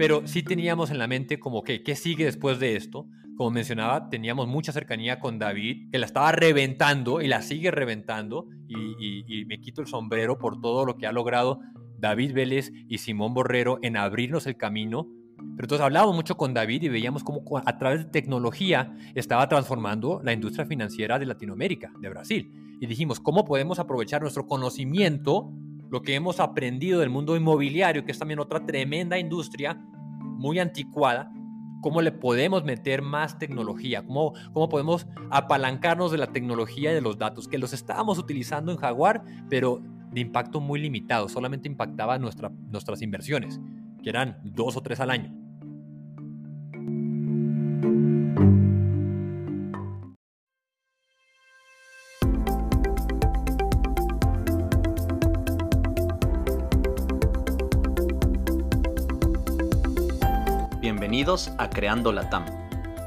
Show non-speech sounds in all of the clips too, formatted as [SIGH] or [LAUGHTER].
Pero sí teníamos en la mente como que, ¿qué sigue después de esto? Como mencionaba, teníamos mucha cercanía con David, que la estaba reventando y la sigue reventando. Y, me quito el sombrero por todo lo que ha logrado David Vélez y Simón Borrero en abrirnos el camino. Pero entonces hablábamos mucho con David y veíamos cómo a través de tecnología estaba transformando la industria financiera de Latinoamérica, de Brasil. Y dijimos, ¿cómo podemos aprovechar nuestro conocimiento, lo que hemos aprendido del mundo inmobiliario, que es también otra tremenda industria, muy anticuada, cómo le podemos meter más tecnología, cómo, cómo podemos apalancarnos de la tecnología y de los datos, que los estábamos utilizando en Jaguar, pero de impacto muy limitado, solamente impactaba nuestra, nuestras inversiones, que eran dos o tres al año. Bienvenidos a Creando Latam,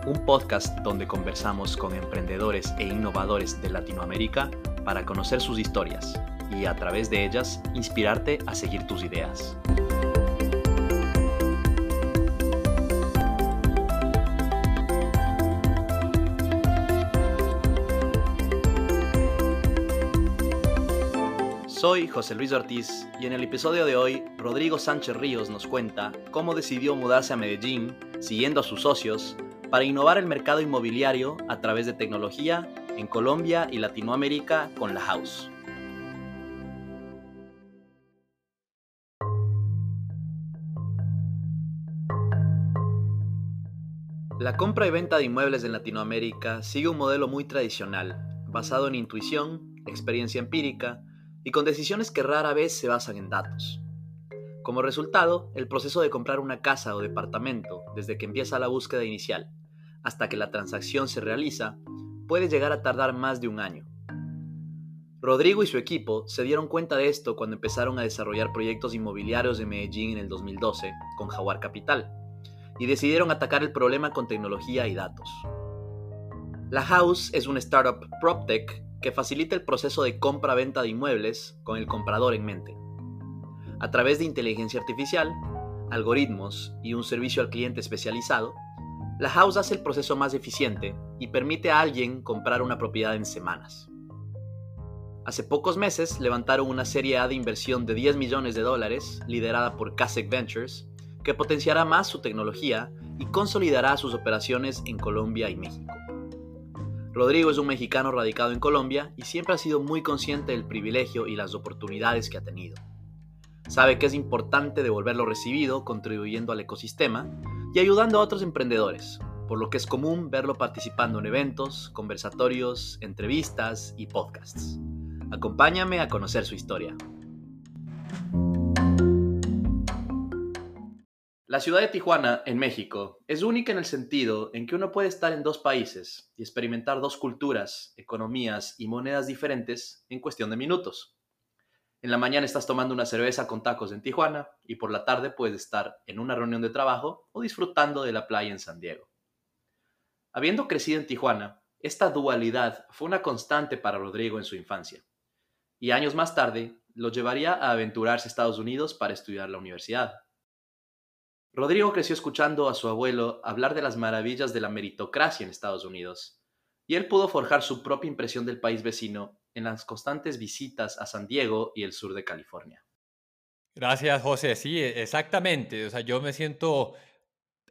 un podcast donde conversamos con emprendedores e innovadores de Latinoamérica para conocer sus historias y a través de ellas inspirarte a seguir tus ideas. Soy José Luis Ortiz y en el episodio de hoy Rodrigo Sánchez Ríos nos cuenta cómo decidió mudarse a Medellín siguiendo a sus socios para innovar el mercado inmobiliario a través de tecnología en Colombia y Latinoamérica con la House. La compra y venta de inmuebles en Latinoamérica sigue un modelo muy tradicional, basado en intuición, experiencia empírica, y con decisiones que rara vez se basan en datos. Como resultado, el proceso de comprar una casa o departamento, desde que empieza la búsqueda inicial hasta que la transacción se realiza, puede llegar a tardar más de un año. Rodrigo y su equipo se dieron cuenta de esto cuando empezaron a desarrollar proyectos inmobiliarios de Medellín en el 2012 con Jaguar Capital y decidieron atacar el problema con tecnología y datos. La House es una startup PropTech que facilita el proceso de compra-venta de inmuebles con el comprador en mente. A través de inteligencia artificial, algoritmos y un servicio al cliente especializado, la House hace el proceso más eficiente y permite a alguien comprar una propiedad en semanas. Hace pocos meses levantaron una serie A de inversión de 10 millones de dólares, liderada por Kasek Ventures, que potenciará más su tecnología y consolidará sus operaciones en Colombia y México. Rodrigo es un mexicano radicado en Colombia y siempre ha sido muy consciente del privilegio y las oportunidades que ha tenido. Sabe que es importante devolver lo recibido contribuyendo al ecosistema y ayudando a otros emprendedores, por lo que es común verlo participando en eventos, conversatorios, entrevistas y podcasts. Acompáñame a conocer su historia. La ciudad de Tijuana, en México, es única en el sentido en que uno puede estar en dos países y experimentar dos culturas, economías y monedas diferentes en cuestión de minutos. En la mañana estás tomando una cerveza con tacos en Tijuana y por la tarde puedes estar en una reunión de trabajo o disfrutando de la playa en San Diego. Habiendo crecido en Tijuana, esta dualidad fue una constante para Rodrigo en su infancia y años más tarde lo llevaría a aventurarse a Estados Unidos para estudiar la universidad. Rodrigo creció escuchando a su abuelo hablar de las maravillas de la meritocracia en Estados Unidos, y él pudo forjar su propia impresión del país vecino en las constantes visitas a San Diego y el sur de California. Gracias, José. Sí, e, exactamente. O sea, yo me siento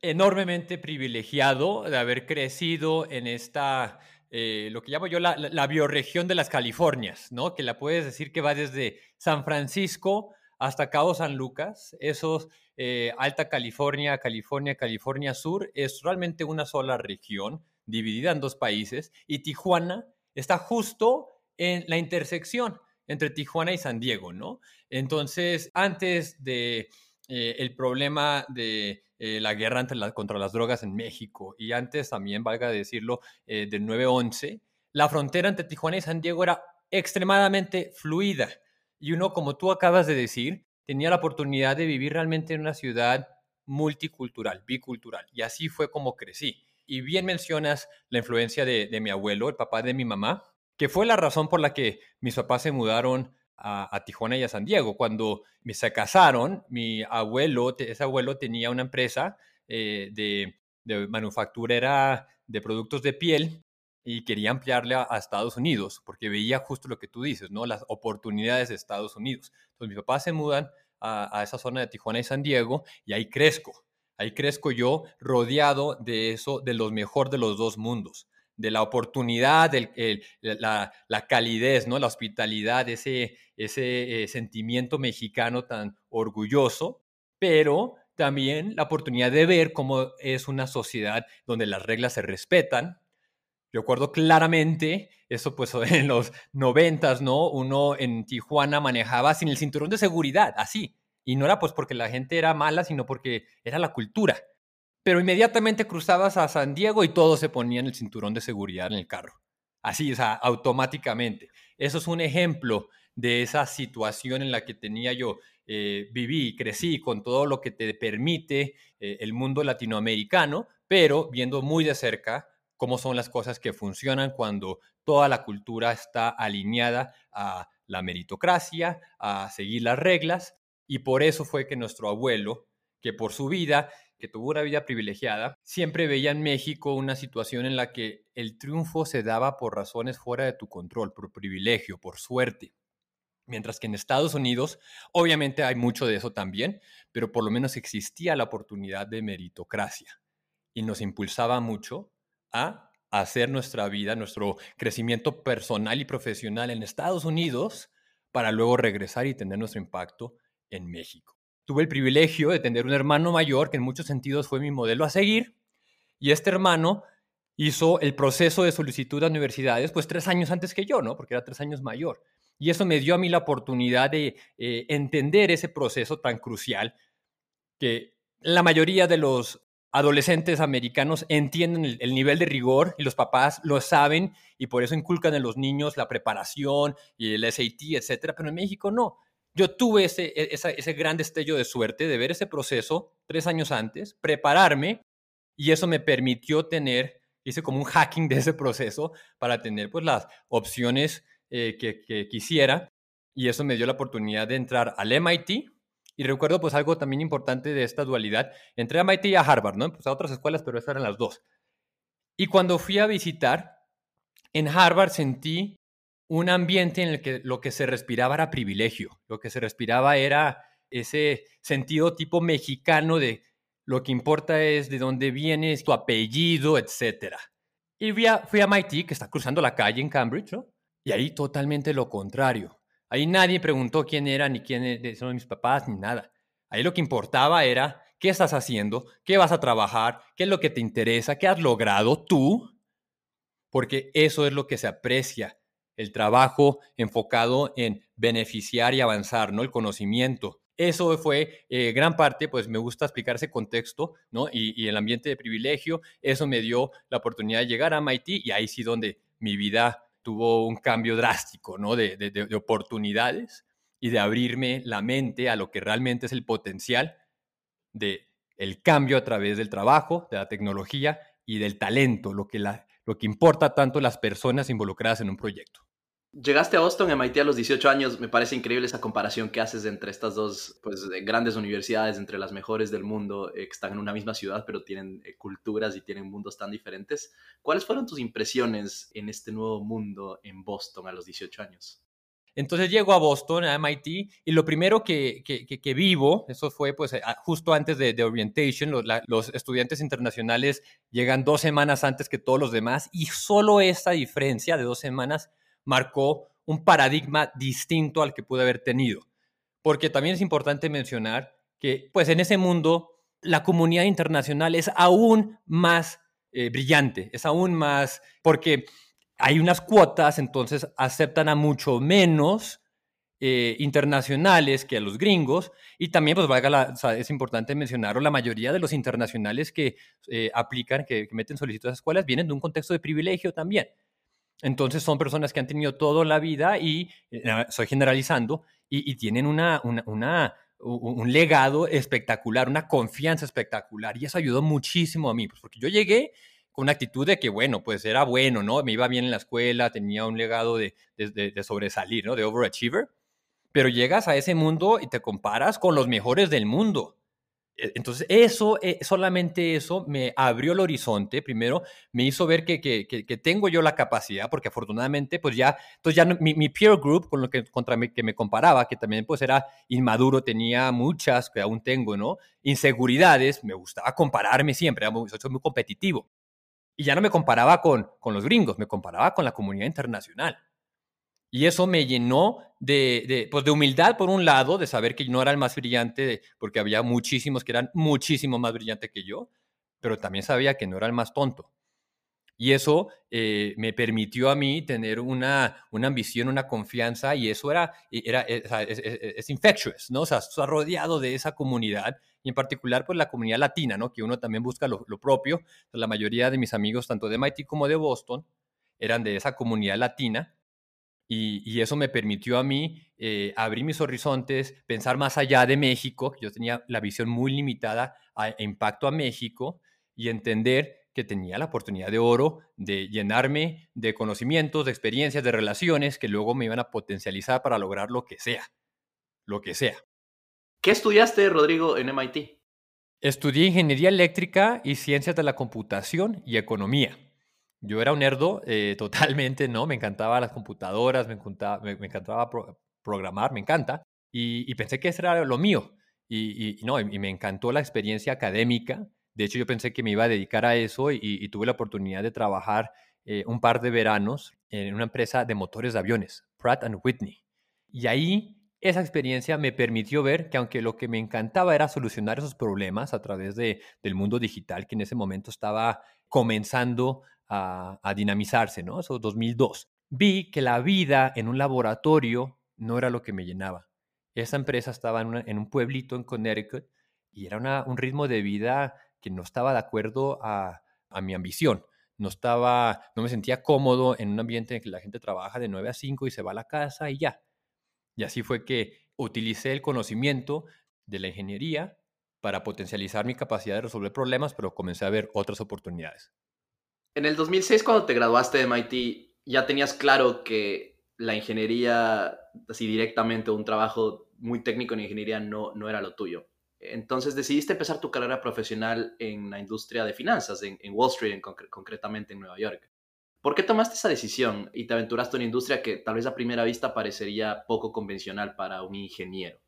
enormemente privilegiado de haber crecido en esta, eh, lo que llamo yo la, la, bioregión de las Californias, ¿no? Que la puedes decir que va desde San Francisco hasta Cabo San Lucas, esos eh, Alta California, California, California Sur, es realmente una sola región dividida en dos países y Tijuana está justo en la intersección entre Tijuana y San Diego, ¿no? Entonces, antes de eh, el problema de eh, la guerra contra las drogas en México y antes también, valga decirlo, del 9-11, la frontera entre Tijuana y San Diego era extremadamente fluida y uno, como tú acabas de decir, tenía la oportunidad de vivir realmente en una ciudad multicultural, bicultural. Y así fue como crecí. Y bien mencionas la influencia de, mi abuelo, el papá de mi mamá, que fue la razón por la que mis papás se mudaron a, Tijuana y a San Diego. Cuando se casaron, mi abuelo, ese abuelo tenía una empresa eh, de, de manufacturera de productos de piel y quería ampliarle a, Estados Unidos porque veía justo lo que tú dices, ¿no? Las oportunidades de Estados Unidos. Entonces mis papás se mudan a, a esa zona de Tijuana y San Diego y ahí crezco. Ahí crezco yo rodeado de eso, de lo mejor de los dos mundos de la oportunidad, la, calidez, ¿no? la hospitalidad, ese, ese eh, sentimiento mexicano tan orgulloso, pero también la oportunidad de ver cómo es una sociedad donde las reglas se respetan. Recuerdo claramente eso pues [LAUGHS] en los noventas, ¿no? Uno en Tijuana manejaba sin el cinturón de seguridad, así. Y no era pues porque la gente era mala, sino porque era la cultura pero inmediatamente cruzabas a San Diego y todos se ponían el cinturón de seguridad en el carro. Así, o sea, automáticamente. Eso es un ejemplo de esa situación en la que tenía yo, eh, viví, crecí con todo lo que te permite eh, el mundo latinoamericano, pero viendo muy de cerca cómo son las cosas que funcionan cuando toda la cultura está alineada a la meritocracia, a seguir las reglas, y por eso fue que nuestro abuelo, que por su vida que tuvo una vida privilegiada, siempre veía en México una situación en la que el triunfo se daba por razones fuera de tu control, por privilegio, por suerte. Mientras que en Estados Unidos, obviamente hay mucho de eso también, pero por lo menos existía la oportunidad de meritocracia y nos impulsaba mucho a hacer nuestra vida, nuestro crecimiento personal y profesional en Estados Unidos para luego regresar y tener nuestro impacto en México tuve el privilegio de tener un hermano mayor que en muchos sentidos fue mi modelo a seguir. Y este hermano hizo el proceso de solicitud a universidades pues tres años antes que yo, ¿no? Porque era tres años mayor. Y eso me dio a mí la oportunidad de eh, entender ese proceso tan crucial que la mayoría de los adolescentes americanos entienden el, el, nivel de rigor y los papás lo saben y por eso inculcan en los niños la preparación y el SAT, etcétera, pero en México no. Yo tuve ese, e, ese gran destello de suerte de ver ese proceso tres años antes, prepararme y eso me permitió tener, hice como un hacking de ese proceso para tener pues las opciones eh, que, quisiera y eso me dio la oportunidad de entrar al MIT y recuerdo pues algo también importante de esta dualidad, entré a MIT y a Harvard, ¿no? Pues a otras escuelas, pero esas eran las dos. Y cuando fui a visitar, en Harvard sentí un ambiente en el que lo que se respiraba era privilegio, lo que se respiraba era ese sentido tipo mexicano de lo que importa es de dónde vienes, tu apellido, etc. Y fui a, fui a MIT, que está cruzando la calle en Cambridge, y ahí totalmente lo contrario. Ahí nadie preguntó quién era, ni quién e, son mis papás, ni nada. Ahí lo que importaba era qué estás haciendo, qué vas a trabajar, qué es lo que te interesa, qué has logrado tú, porque eso es lo que se aprecia el trabajo enfocado en beneficiar y avanzar, ¿no? El conocimiento. Eso fue eh, gran parte, pues me gusta explicar ese contexto, ¿no? Y, el ambiente de privilegio, eso me dio la oportunidad de llegar a MIT y ahí sí donde mi vida tuvo un cambio drástico, ¿no? De, de oportunidades y de abrirme la mente a lo que realmente es el potencial de el cambio a través del trabajo, de la tecnología y del talento, lo que lo que importa tanto las personas involucradas en un proyecto. Llegaste a Boston, MIT a los 18 años. Me parece increíble esa comparación que haces entre estas dos pues, grandes universidades, entre las mejores del mundo, eh, que están en una misma ciudad, pero tienen eh, culturas y tienen mundos tan diferentes. ¿Cuáles fueron tus impresiones en este nuevo mundo en Boston a los 18 años? Entonces llego a Boston, a MIT, y lo primero que, que, vivo, eso fue pues justo antes de, de Orientation, los, los, estudiantes internacionales llegan dos semanas antes que todos los demás, y solo esa diferencia de dos semanas marcó un paradigma distinto al que pude haber tenido. Porque también es importante mencionar que pues en ese mundo la comunidad internacional es aún más eh, brillante, es aún más, porque hay unas cuotas, entonces aceptan a mucho menos eh, internacionales que a los gringos y también pues valga es importante mencionarlo, la mayoría de los internacionales que eh, aplican, que, meten solicitud a escuelas vienen de un contexto de privilegio también. Entonces son personas que han tenido toda la vida y, eh, estoy generalizando, y, tienen una, un legado espectacular, una confianza espectacular. Y eso ayudó muchísimo a mí, pues, porque yo llegué con una actitud de que, bueno, pues era bueno, ¿no? Me iba bien en la escuela, tenía un legado de, de, sobresalir, ¿no? De overachiever. pero llegas a ese mundo y te comparas con los mejores del mundo. E, entonces, eso, eh, solamente eso me abrió el horizonte. Primero, me hizo ver que, que, que, tengo yo la capacidad, porque afortunadamente, pues ya, entonces ya mi, mi peer group con lo que, contra me, que me comparaba, que también pues era inmaduro, tenía muchas, que aún tengo, ¿no? Inseguridades, me gustaba compararme siempre, era soy muy competitivo. Y ya no me comparaba con, con los gringos, me comparaba con la comunidad internacional. Y eso me llenó de, pues de humildad, por un lado, de saber que no era el más brillante, porque había muchísimos que eran muchísimo más brillantes que yo, pero también sabía que no era el más tonto. Y eso eh, me permitió a mí tener una, una ambición, una confianza, y eso era, era es, infectious, ¿no? O sea, está rodeado de esa comunidad, y en particular, pues la comunidad latina, ¿no? Que uno también busca lo, lo propio. la mayoría de mis amigos, tanto de MIT como de Boston, eran de esa comunidad latina, y, eso me permitió a mí eh, abrir mis horizontes, pensar más allá de México. Yo tenía la visión muy limitada a impacto a México y entender que tenía la oportunidad de oro de llenarme de conocimientos, de experiencias, de relaciones que luego me iban a potencializar para lograr lo que sea, lo que sea. ¿Qué estudiaste, Rodrigo, en MIT? Estudié ingeniería eléctrica y ciencias de la computación y economía. Yo era un nerdo eh, totalmente, ¿no? Me encantaban las computadoras, me encantaba, me, encantaba programar, me encanta. Y, pensé que eso era lo mío. Y, no, y, me encantó la experiencia académica. De hecho, yo pensé que me iba a dedicar a eso y, tuve la oportunidad de trabajar eh, un par de veranos en una empresa de motores de aviones, Pratt Whitney. Y ahí esa experiencia me permitió ver que aunque lo que me encantaba era solucionar esos problemas a través de, del mundo digital, que en ese momento estaba comenzando a, dinamizarse, ¿no? Eso 2002. Vi que la vida en un laboratorio no era lo que me llenaba. Esa empresa estaba en, un pueblito en Connecticut y era un ritmo de vida que no estaba de acuerdo a, mi ambición. No estaba, no me sentía cómodo en un ambiente en que la gente trabaja de 9 a 5 y se va a la casa y ya. Y así fue que utilicé el conocimiento de la ingeniería para potencializar mi capacidad de resolver problemas, pero comencé a ver otras oportunidades. En el 2006, cuando te graduaste de MIT, ya tenías claro que la ingeniería, así directamente, un trabajo muy técnico en ingeniería no, no era lo tuyo. Entonces decidiste empezar tu carrera profesional en la industria de finanzas, en, Wall Street, concretamente en Nueva York. ¿Por qué tomaste esa decisión y te aventuraste en una industria que tal vez a primera vista parecería poco convencional para un ingeniero?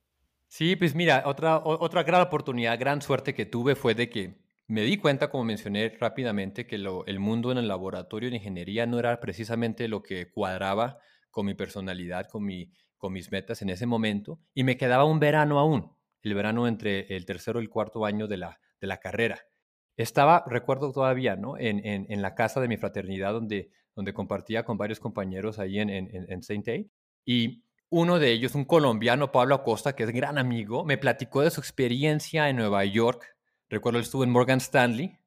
Sí, pues mira, otra, otra gran oportunidad, gran suerte que tuve fue de que me di cuenta, como mencioné rápidamente, que el mundo en el laboratorio de ingeniería no era precisamente lo que cuadraba con mi personalidad, con, mi, con mis metas en ese momento, y me quedaba un verano aún, el verano entre el tercero y el cuarto año de la, carrera. Estaba, recuerdo todavía, en, la casa de mi fraternidad donde, compartía con varios compañeros ahí en, en, en Saint y uno de ellos, un colombiano, Pablo Acosta, que es gran amigo, me platicó de su experiencia en Nueva York Recuerdo que estuvo en Morgan Stanley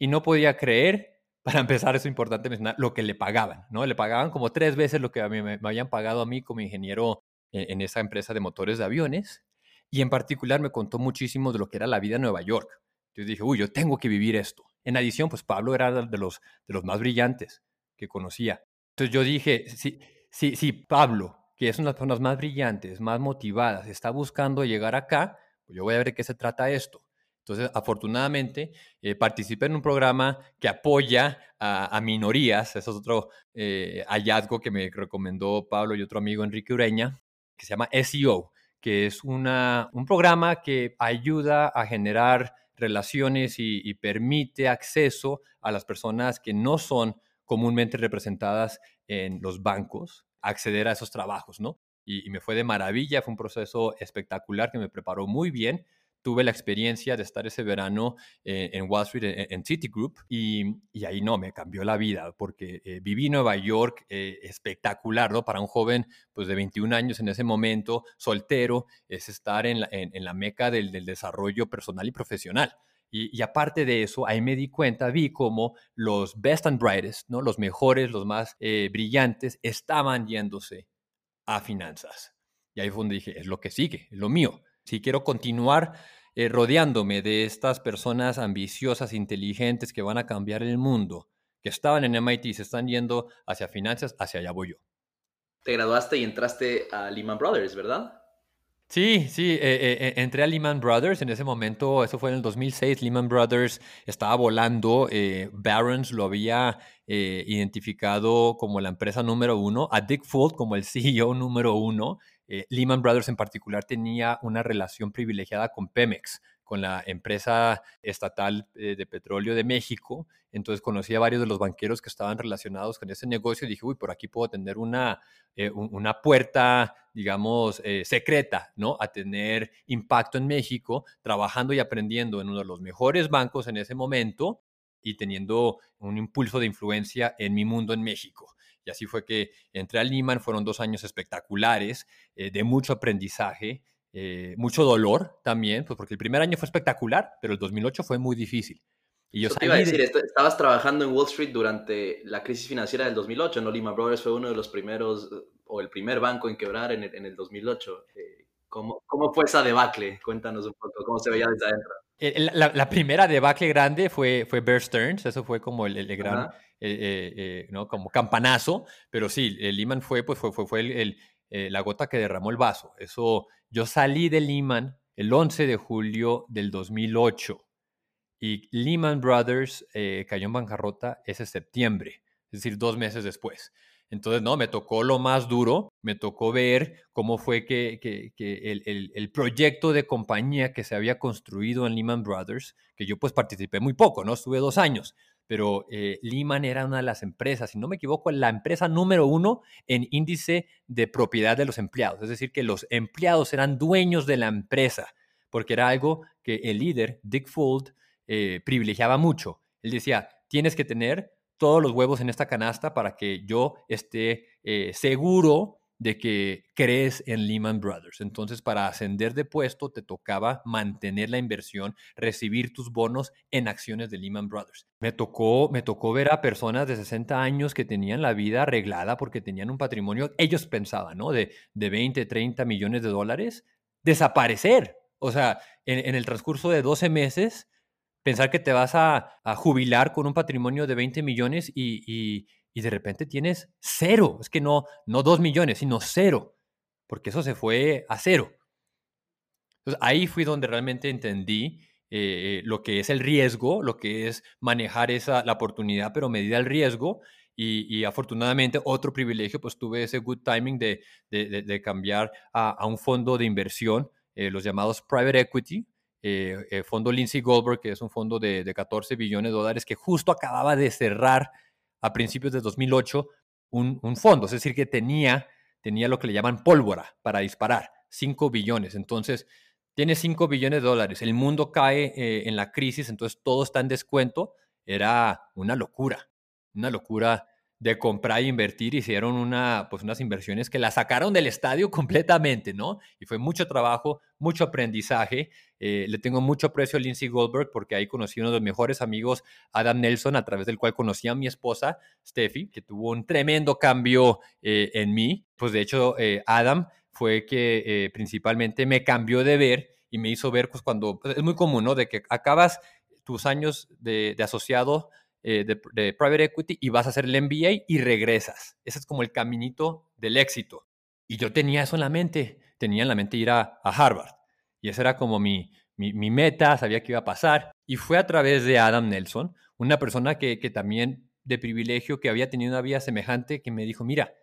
y no podía creer, para empezar, es importante mencionar, lo que le pagaban, ¿no? Le pagaban como tres veces lo que a mí, me, habían pagado a mí como ingeniero en, esa empresa de motores de aviones. Y en particular me contó muchísimo de lo que era la vida en Nueva York. Yo dije, uy, yo tengo que vivir esto. En adición, pues Pablo era de los, de los más brillantes que conocía. Entonces yo dije, si, si, si Pablo, que es una de las personas más brillantes, más motivadas, está buscando llegar acá, pues yo voy a ver qué se trata esto. Entonces, afortunadamente, eh, participé en un programa que apoya a, minorías. Eso es otro eh, hallazgo que me recomendó Pablo y otro amigo Enrique Ureña, que se llama SEO, que es una, un programa que ayuda a generar relaciones y, y, permite acceso a las personas que no son comúnmente representadas en los bancos, acceder a esos trabajos, ¿no? Y me fue de maravilla, fue un proceso espectacular que me preparó muy bien tuve la experiencia de estar ese verano eh, en Wall Street, en, Citigroup, y, y, ahí no, me cambió la vida, porque eh, viví Nueva York eh, espectacular, ¿no? Para un joven pues, de 21 años en ese momento, soltero, es estar en la, en, la meca del, del, desarrollo personal y profesional. Y, y, aparte de eso, ahí me di cuenta, vi como los best and brightest, ¿no? los mejores, los más brillantes, estaban yéndose a finanzas. Y ahí fue donde dije, es lo que sigue, es lo mío. Si quiero continuar eh, rodeándome de estas personas ambiciosas, inteligentes, que van a cambiar el mundo, que estaban en MIT y se están yendo hacia finanzas, hacia allá voy yo. Te graduaste y entraste a Lehman Brothers, ¿verdad? Sí, sí, eh, eh, eh, entré a Lehman Brothers en ese momento, eso fue en el 2006, Lehman Brothers estaba volando, Barron's lo había identificado como la empresa número uno, a Dick Fuld como el [LAUGHS] CEO número uno, Lehman Brothers en particular tenía una relación privilegiada con Pemex, con la empresa estatal de petróleo de México, entonces conocí a varios de los banqueros que estaban relacionados con ese negocio y dije, uy, por aquí puedo tener una, eh, una puerta, digamos, eh, secreta, ¿no? A tener impacto en México, trabajando y aprendiendo en uno de los mejores bancos en ese momento y teniendo un impulso de influencia en mi mundo en México. Y así fue que entré a Lehman, fueron dos años espectaculares, eh, de mucho aprendizaje, mucho dolor también, pues porque el primer año fue espectacular, pero el 2008 fue muy difícil. Y yo te iba a decir, estabas trabajando en Wall Street durante la crisis financiera del 2008, ¿no? Lehman Brothers fue uno de los primeros, o el primer banco en quebrar en el, en el 2008. Eh, ¿cómo, ¿Cómo, fue esa debacle? Cuéntanos un poco, ¿cómo se veía desde adentro? Eh, la, la, primera debacle grande fue, fue Bear Stearns, eso fue como el, el gran, eh, ¿no? Como campanazo, pero sí, el Lehman fue, pues fue, fue, fue el, la gota que derramó el vaso. Eso, yo salí de Lehman el 11 de julio del 2008 y Lehman Brothers eh, cayó en bancarrota ese septiembre, es decir, dos meses después. Entonces, no, me tocó lo más duro, me tocó ver cómo fue que, el, proyecto de compañía que se había construido en Lehman Brothers, que yo pues participé muy poco, ¿no? Estuve dos años, pero eh, Lehman era una de las empresas, si no me equivoco, la empresa número uno en índice de propiedad de los empleados, es decir, que los empleados eran dueños de la empresa, porque era algo que el líder, Dick Fuld, eh, privilegiaba mucho. Él decía, tienes que tener todos los huevos en esta canasta para que yo esté eh, seguro de que crees en Lehman Brothers. Entonces, para ascender de puesto, te tocaba mantener la inversión, recibir tus bonos en acciones de Lehman Brothers. Me tocó, me tocó ver a personas de 60 años que tenían la vida arreglada porque tenían un patrimonio, ellos pensaban, ¿no? De, de 20, 30 millones de dólares, desaparecer. O sea, en, el transcurso de 12 meses, pensar que te vas a, jubilar con un patrimonio de 20 millones y, de repente tienes cero. Es que no, no dos millones, sino cero, porque eso se fue a cero. Entonces ahí fui donde realmente entendí eh, lo que es el riesgo, lo que es manejar esa, la oportunidad, pero medida el riesgo. Y, afortunadamente otro privilegio, pues tuve ese good timing de, de, cambiar a, un fondo de inversión, eh, los llamados private equity, eh, eh, fondo Lindsay Goldberg, que es un fondo de, 14 billones de dólares, que justo acababa de cerrar a principios de 2008 un, un, fondo, es decir, que tenía, tenía lo que le llaman pólvora para disparar, 5 billones. Entonces, tiene 5 billones de dólares, el mundo cae eh, en la crisis, entonces todo está en descuento, era una locura, una locura de comprar e invertir, hicieron una, pues unas inversiones que la sacaron del estadio [LAUGHS] completamente, ¿no? Y fue mucho trabajo, mucho aprendizaje. Eh, le tengo mucho aprecio a Lindsay Goldberg porque ahí conocí uno de los mejores amigos, Adam Nelson, a través del cual conocí a mi esposa, Steffi, que tuvo un tremendo cambio eh, en mí. Pues de hecho, eh, Adam fue que principalmente me cambió de ver y me hizo ver, pues cuando, pues, es muy común, ¿no? De que acabas tus años de asociado eh, de, private equity y vas a hacer el MBA y regresas. Ese es como el caminito del éxito. Y yo tenía eso en la mente, tenía en la mente ir a, Harvard. Y esa era como mi, mi, meta, sabía que iba a pasar. Y fue a través de Adam Nelson, una persona que, que también de privilegio, que había tenido una vida semejante, que me dijo, mira,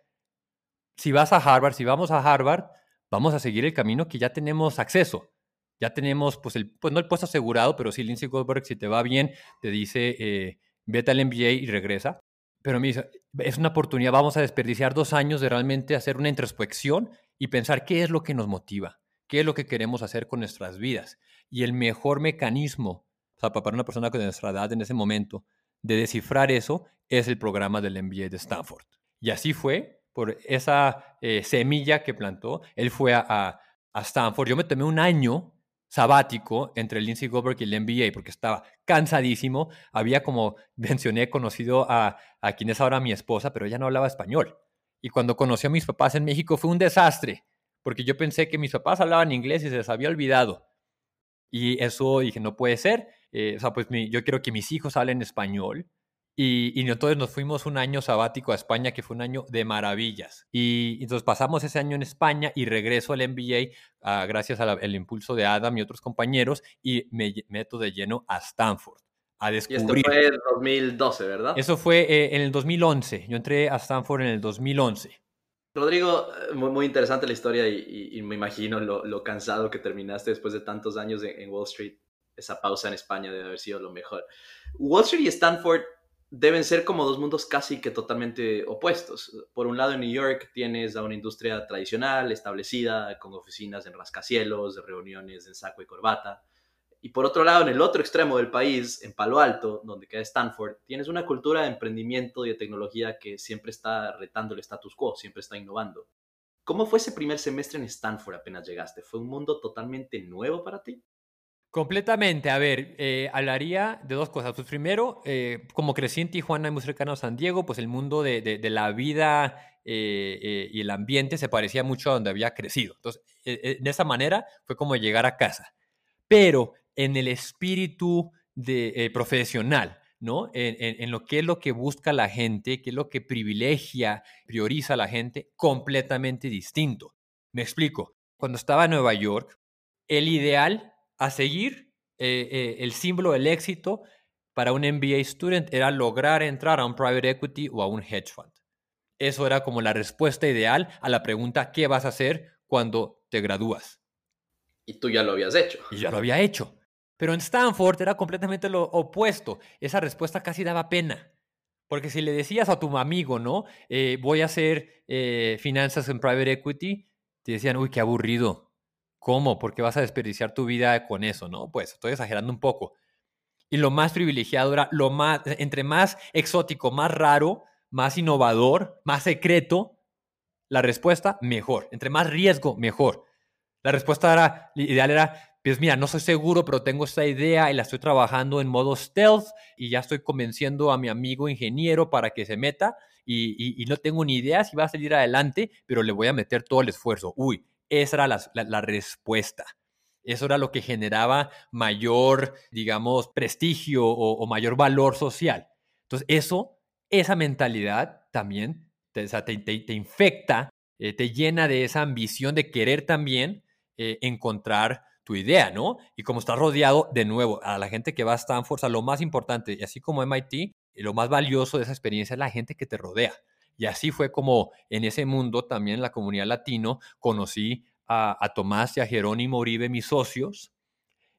si vas a Harvard, si vamos a Harvard, vamos a seguir el camino que ya tenemos acceso. Ya tenemos, pues, el, pues no el puesto asegurado, pero sí Lindsay Goldberg, si te va bien, te dice, eh, vete al MBA y regresa. Pero me dice, es una oportunidad, vamos a desperdiciar dos años de realmente hacer una introspección y pensar qué es lo que nos motiva, qué es lo que queremos hacer con nuestras vidas. Y el mejor mecanismo, o sea, para una persona con nuestra edad en ese momento, de descifrar eso es el programa del MBA de Stanford. Y así fue, por esa eh, semilla que plantó, él fue a, a Stanford. Yo me tomé un año sabático entre Lindsay Goldberg y el NBA porque estaba cansadísimo. Había, como [LAUGHS] mencioné, conocido a, a quien es ahora mi esposa, pero ella no hablaba español. Y cuando conocí a mis papás en México fue un desastre, porque yo pensé que mis papás hablaban inglés y se les había olvidado. Y eso dije, no puede ser. Eh, o sea, pues yo quiero que mis hijos hablen español. Y, y entonces nos fuimos un año sabático a España, que fue un año de maravillas. Y entonces pasamos ese año en España y regreso al MBA ah, gracias al impulso de Adam y otros compañeros y me meto de lleno a Stanford. A descubrir. Y esto fue en 2012, ¿verdad? Eso fue eh, en el 2011. Yo entré a Stanford en el 2011. Rodrigo, eh, muy, muy interesante la historia y, me imagino lo, cansado que terminaste después de tantos años en Wall Street. Esa pausa en España debe haber sido lo mejor. Wall Street y Stanford deben ser como dos mundos casi que totalmente opuestos. Por un lado, en New York tienes a una industria tradicional, establecida, con oficinas en rascacielos, reuniones en saco y corbata. Y por otro lado, en el otro extremo del país, en Palo Alto, donde queda Stanford, tienes una cultura de emprendimiento y de tecnología que siempre está retando el status quo, siempre está innovando. ¿Cómo fue ese primer semestre en Stanford apenas llegaste? ¿Fue un mundo totalmente nuevo para ti? Completamente. A ver, eh, hablaría de dos cosas. Pues primero, eh, como crecí en Tijuana y muy cercano a San Diego, pues el mundo de, la vida eh, y el ambiente se parecía mucho a donde había crecido. Entonces, de esa manera fue como llegar a casa. Pero en el espíritu de, profesional, ¿no? En, en, lo que es lo que busca la gente, qué es lo que privilegia, prioriza a la gente, completamente distinto. Me explico. Cuando estaba en Nueva York, el ideal a seguir, eh, eh, el símbolo del éxito para un MBA student era lograr entrar a un private equity o a un hedge fund. Eso era como la respuesta ideal a la pregunta ¿qué vas a hacer cuando te gradúas? Y tú ya lo habías hecho. Y ya lo había hecho. Pero en Stanford era completamente lo opuesto. Esa respuesta casi daba pena. Porque si le decías a tu amigo, ¿no? Eh, voy a hacer finanzas en private equity, te decían, uy, qué aburrido. ¿Cómo? ¿Por qué vas a desperdiciar tu vida con eso? No, pues estoy exagerando un poco. Y lo más privilegiado era lo más, entre más exótico, más raro, más innovador, más secreto, la respuesta, mejor. Entre más riesgo, mejor. La respuesta era, ideal era, pues mira, no soy seguro, pero tengo esta idea y la estoy trabajando en modo stealth y ya estoy convenciendo a mi amigo ingeniero para que se meta y, y no tengo ni idea si va a salir adelante, pero le voy a meter todo el esfuerzo. Uy, esa era la, respuesta. Eso era lo que generaba mayor, digamos, prestigio o, mayor valor social. Entonces, eso, esa mentalidad también te, te, infecta, eh, te llena de esa ambición de querer también eh, encontrar tu idea, ¿no? Y como estás rodeado, de nuevo, a la gente que va a Stanford, a lo más importante, y así como MIT, lo más valioso de esa experiencia es la gente que te rodea. Y así fue como en ese mundo, también la comunidad latino, conocí a, Tomás y a Jerónimo Uribe, mis socios,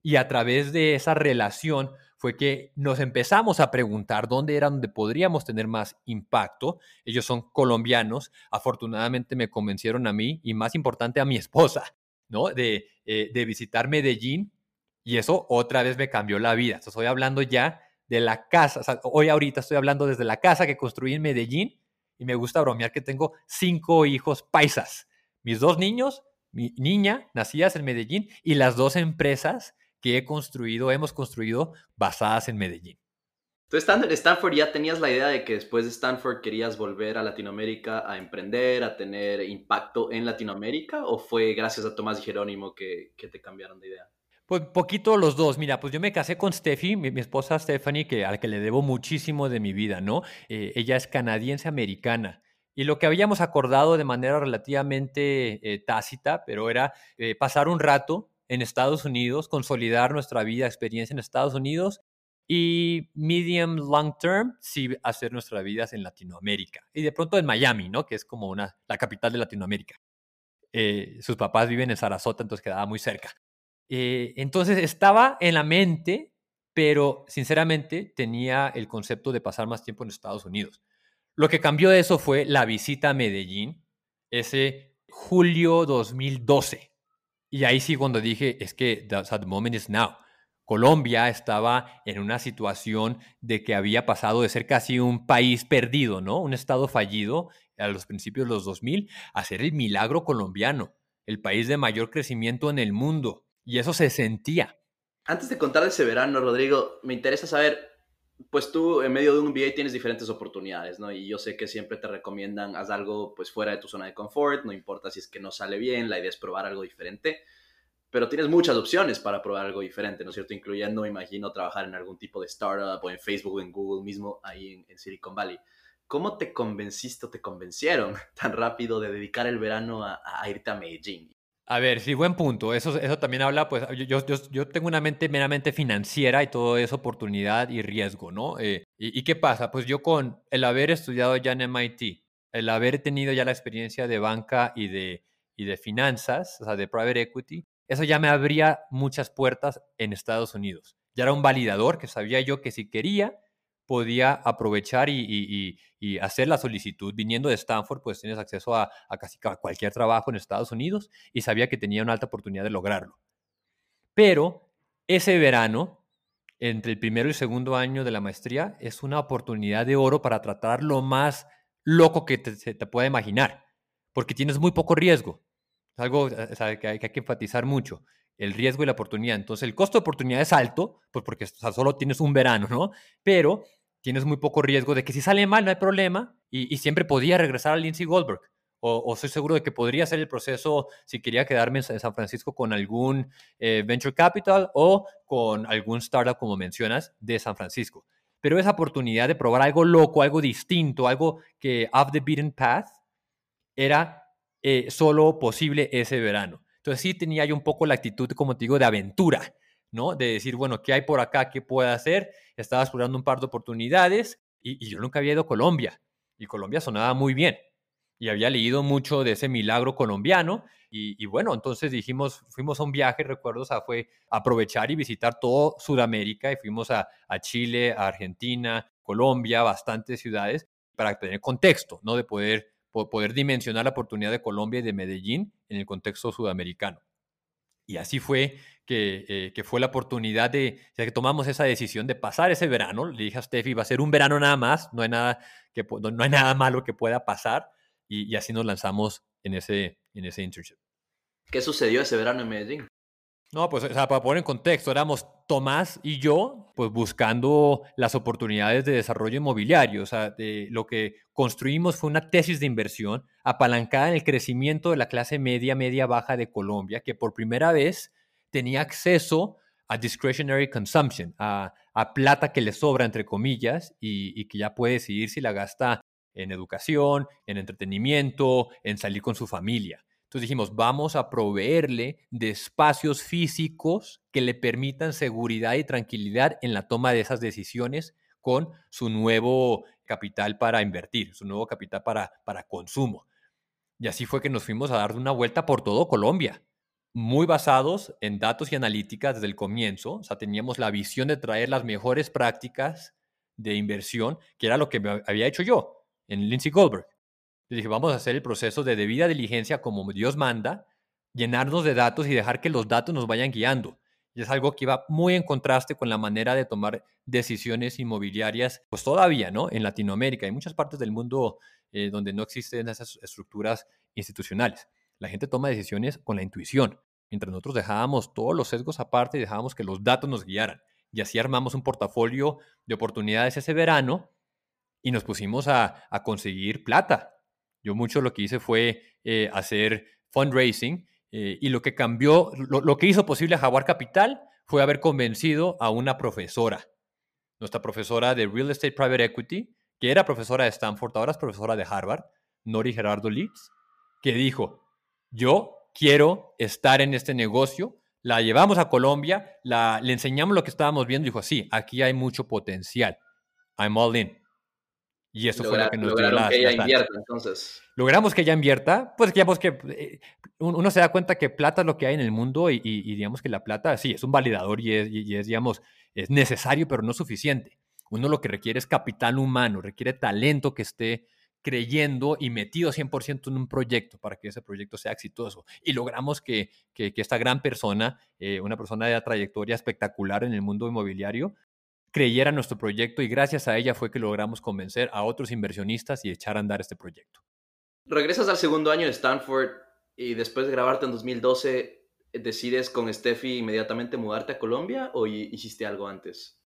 y a través de esa relación fue que nos empezamos a preguntar dónde era donde podríamos tener más impacto. Ellos son colombianos, afortunadamente me convencieron a mí y más importante a mi esposa, ¿no? De, eh, de visitar Medellín y eso otra vez me cambió la vida. Estoy hablando ya de la casa, hoy ahorita estoy hablando desde la casa que construí en Medellín y me gusta bromear que tengo cinco hijos paisas. Mis dos niños, mi niña, nacidas en Medellín, y las dos empresas que he construido, hemos construido basadas en Medellín. Tú estando en Stanford ya tenías la idea de que después de Stanford querías volver a Latinoamérica a emprender, a tener impacto en Latinoamérica, o fue gracias a Tomás y Jerónimo que, que te cambiaron de idea? Pues poquito los dos. Mira, pues yo me casé con Steffi, mi, esposa Stephanie, que, a la que le debo muchísimo de mi vida, ¿no? Eh, ella es canadiense-americana. Y lo que habíamos acordado de manera relativamente eh, tácita, pero era eh, pasar un rato en Estados Unidos, consolidar nuestra vida, experiencia en Estados Unidos y medium long term, sí hacer nuestras vidas en Latinoamérica. Y de pronto en Miami, ¿no? Que es como una, la capital de Latinoamérica. sus papás viven en Sarasota, entonces quedaba muy cerca. Eh, entonces estaba en la mente, pero sinceramente tenía el concepto de pasar más tiempo en Estados Unidos. Lo que cambió de eso fue la visita a Medellín, ese julio 2012. Y ahí sí cuando dije, es que the, moment is now. Colombia estaba en una situación de que había pasado de ser casi un país perdido, ¿no? Un estado fallido a los principios de los 2000 a ser el milagro colombiano, el país de mayor crecimiento en el mundo. Y eso se sentía. Antes de contar ese verano, Rodrigo, me interesa saber, pues tú en medio de un MBA tienes diferentes oportunidades, ¿no? Y yo sé que siempre te recomiendan, haz algo pues fuera de tu zona de confort, no importa si es que no sale bien, la idea es probar algo diferente. pero tienes muchas opciones para probar algo diferente, ¿no es cierto? Incluyendo, imagino, trabajar en algún tipo de startup o en Facebook o en Google mismo, ahí en, Silicon Valley. ¿Cómo te convenciste o te convencieron [LAUGHS] tan rápido de dedicar el verano a, irte a Medellín? A ver, sí, buen punto. Eso, eso también habla, pues yo, yo, yo, tengo una mente meramente financiera y todo es oportunidad y riesgo, ¿no? Eh, y, y, qué pasa? Pues yo con el haber estudiado ya en MIT, el haber tenido ya la experiencia de banca y de, y de finanzas, o sea, de private equity, eso ya me abría muchas puertas en Estados Unidos. Ya era un validador que sabía yo que si quería, podía aprovechar y, hacer la solicitud. Viniendo de Stanford, pues tienes acceso a, casi cualquier trabajo en Estados Unidos y sabía que tenía una alta oportunidad de lograrlo. Pero ese verano, entre el primero y segundo año de la maestría, es una oportunidad de oro para tratar lo más loco que se te pueda imaginar, porque tienes muy poco riesgo. Es algo eh, que, hay, que, enfatizar mucho, el riesgo y la oportunidad. Entonces, el costo de oportunidad es alto, pues porque solo tienes un verano, ¿no? Pero tienes muy poco riesgo de que si sale mal no hay problema y, siempre podía regresar a Lindsay Goldberg. O, o, estoy seguro de que podría ser el proceso si quería quedarme en San Francisco con algún eh, venture capital o con algún startup, como mencionas, de San Francisco. Pero esa oportunidad de probar algo loco, algo distinto, algo que off the beaten path, era eh, solo posible ese verano. Entonces sí tenía yo un poco la actitud, como te digo, de aventura, ¿no? De decir, bueno, ¿qué hay por acá? ¿Qué puedo hacer? Estaba explorando un par de oportunidades y, yo nunca había ido a Colombia y Colombia sonaba muy bien y había leído mucho de ese milagro colombiano y, bueno, entonces dijimos, fuimos a un viaje, recuerdo, o fue aprovechar y visitar todo Sudamérica y fuimos a, a Chile, a Argentina, Colombia, bastantes ciudades para tener contexto, ¿no? De poder poder dimensionar la oportunidad de Colombia y de Medellín en el contexto sudamericano. Y así fue que, eh, que fue la oportunidad de, ya que tomamos esa decisión de pasar ese verano. Le dije a Steffi, va a ser un verano nada más, no hay nada, que, no hay nada malo que pueda pasar. Y, y así nos lanzamos en ese, en ese internship. ¿Qué sucedió ese verano en Medellín? No, pues o sea, para poner en contexto, éramos Tomás y yo, pues buscando las oportunidades de desarrollo inmobiliario. O sea, de, lo que construimos fue una tesis de inversión apalancada en el crecimiento de la clase media, media baja de Colombia, que por primera vez tenía acceso a discretionary consumption, a, plata que le sobra, entre comillas, y, y que ya puede decidir si la gasta en educación, en entretenimiento, en salir con su familia. Entonces dijimos, vamos a proveerle de espacios físicos que le permitan seguridad y tranquilidad en la toma de esas decisiones con su nuevo capital para invertir, su nuevo capital para, para consumo. Y así fue que nos fuimos a dar una vuelta por todo Colombia, muy basados en datos y analíticas desde el comienzo. O sea, teníamos la visión de traer las mejores prácticas de inversión, que era lo que había hecho yo en Lindsay Goldberg. Yo dije, vamos a hacer el proceso de debida diligencia como Dios manda, llenarnos de datos y dejar que los datos nos vayan guiando. Y es algo que va muy en contraste con la manera de tomar decisiones inmobiliarias, pues todavía, ¿no? En Latinoamérica y muchas partes del mundo eh, donde no existen esas estructuras institucionales. La gente toma decisiones con la intuición, mientras nosotros dejábamos todos los sesgos aparte y dejábamos que los datos nos guiaran. Y así armamos un portafolio de oportunidades ese verano y nos pusimos a, a conseguir plata, yo mucho lo que hice fue eh, hacer fundraising eh, y lo que cambió, lo, que hizo posible a Jaguar Capital fue haber convencido a una profesora, nuestra profesora de Real Estate Private Equity, que era profesora de Stanford, ahora es profesora de Harvard, Nori Gerardo Leeds, que dijo, yo quiero estar en este negocio, la llevamos a Colombia, la, le enseñamos lo que estábamos viendo y dijo, sí, aquí hay mucho potencial, I'm all in. Y eso fue lo que nos dio la, que ella invierta, entonces. Logramos que ella invierta, pues digamos que eh, uno se da cuenta que plata es lo que hay en el mundo y, digamos que la plata sí es un validador y es, y es, digamos, es necesario, pero no suficiente. Uno lo que requiere es capital humano, requiere talento que esté creyendo y metido 100% en un proyecto para que ese proyecto sea exitoso. Y logramos que, que, esta gran persona, eh, una persona de trayectoria espectacular en el mundo inmobiliario, creyera en nuestro proyecto y gracias a ella fue que logramos convencer a otros inversionistas y echar a andar este proyecto. Regresas al segundo año de Stanford y después de grabarte en 2012, ¿decides con Steffi inmediatamente mudarte a Colombia o hiciste algo antes?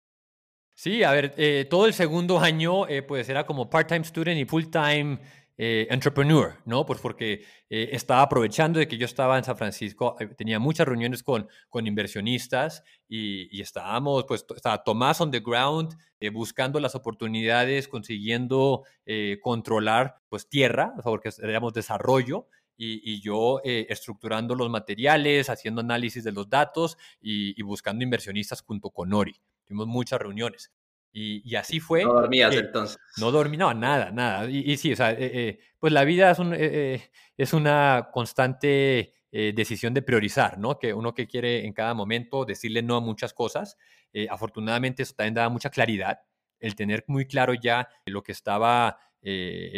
Sí, a ver, eh, todo el segundo año eh, pues era como part-time student y full-time eh, entrepreneur, ¿no? Pues porque eh, estaba aprovechando de que yo estaba en San Francisco, eh, tenía muchas reuniones con, con inversionistas y, y estábamos, pues, estaba Tomás on the ground, buscando las oportunidades, consiguiendo controlar, pues, tierra, porque éramos desarrollo, y, yo estructurando los materiales, haciendo análisis de los datos y, y, buscando inversionistas junto con Ori. Tuvimos muchas reuniones. Y, así fue. No dormías entonces. No dormí, no, nada, nada. Y, sí, o sea, eh, eh, pues la vida es, un, eh, es una constante decisión de priorizar, ¿no? Que uno que quiere en cada momento decirle no a muchas cosas. afortunadamente eso también daba mucha claridad, el tener muy claro ya lo que estaba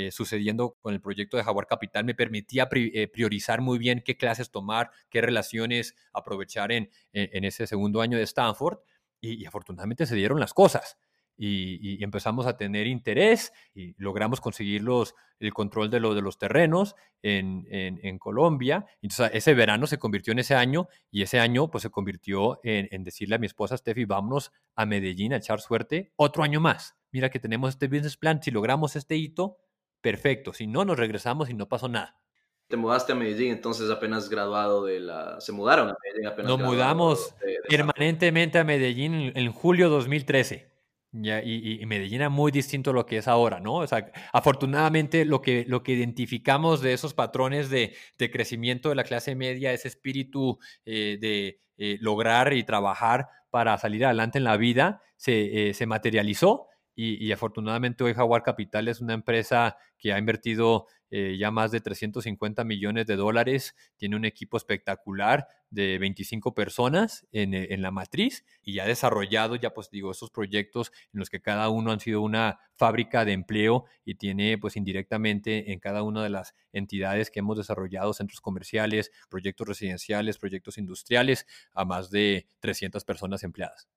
sucediendo con el proyecto de Jaguar Capital me permitía priorizar muy bien qué clases tomar, qué relaciones aprovechar en, en, ese segundo año de Stanford. Y, afortunadamente se dieron las cosas y, empezamos a tener interés y logramos conseguir los, el control de, lo, de los terrenos en, en, Colombia. Entonces ese verano se convirtió en ese año y ese año pues se convirtió en, decirle a mi esposa Steffi, vámonos a Medellín a echar suerte otro año más. Mira que tenemos este business plan, si logramos este hito, perfecto. Si no, nos regresamos y no pasó nada. Te mudaste a Medellín, entonces apenas graduado de la... Se mudaron a Medellín apenas Nos mudamos permanentemente a Medellín en, julio 2013 y, Medellín era muy distinto a lo que es ahora, ¿no? O sea, afortunadamente lo que, lo que identificamos de esos patrones de, crecimiento de la clase media, ese espíritu eh, de eh, lograr y trabajar para salir adelante en la vida, se, eh, se materializó y, afortunadamente hoy Jaguar Capital es una empresa que ha invertido eh, ya más de 350 millones de dólares, tiene un equipo espectacular de 25 personas en, eh, en, la matriz y ha desarrollado ya pues digo esos proyectos en los que cada uno han sido una fábrica de empleo y tiene pues indirectamente en cada una de las entidades que hemos desarrollado, centros comerciales, proyectos residenciales, proyectos industriales, a más de 300 personas empleadas.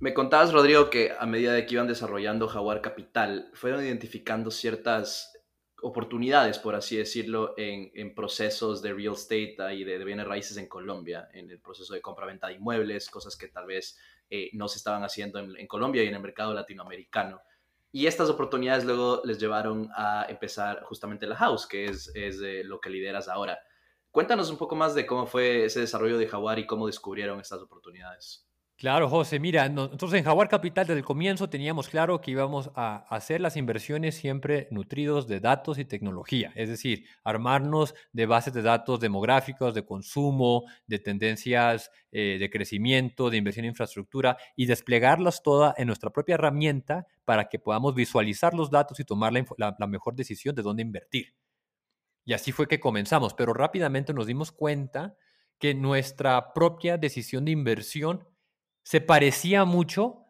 Me contabas, Rodrigo, que a medida de que iban desarrollando Jaguar Capital, fueron identificando ciertas oportunidades, por así decirlo, en, procesos de real estate y de, bienes raíces en Colombia, en el proceso de compra-venta de inmuebles, cosas que tal vez eh, no se estaban haciendo en, Colombia y en el mercado latinoamericano. Y estas oportunidades luego les llevaron a empezar justamente la house, que es, es lo que lideras ahora. Cuéntanos un poco más de cómo fue ese desarrollo de Jaguar y cómo descubrieron estas oportunidades. Claro, José. Mira, nosotros en Jaguar Capital desde el comienzo teníamos claro que íbamos a hacer las inversiones siempre nutridos de datos y tecnología, es decir, armarnos de bases de datos demográficos, de consumo, de tendencias eh, de crecimiento, de inversión en infraestructura y desplegarlas todas en nuestra propia herramienta para que podamos visualizar los datos y tomar la, la mejor decisión de dónde invertir. Y así fue que comenzamos, pero rápidamente nos dimos cuenta que nuestra propia decisión de inversión se parecía mucho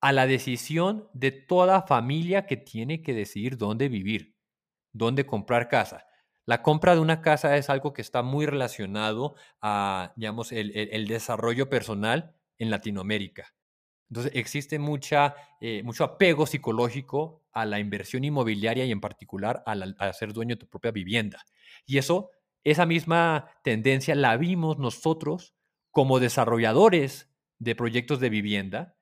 a la decisión de toda familia que tiene que decidir dónde vivir, dónde comprar casa. La compra de una casa es algo que está muy relacionado a, digamos, el, desarrollo personal en Latinoamérica. Entonces existe mucha, eh, mucho apego psicológico a la inversión inmobiliaria y en particular a, ser dueño de tu propia vivienda. Y eso, esa misma tendencia la vimos nosotros como desarrolladores de proyectos de vivienda,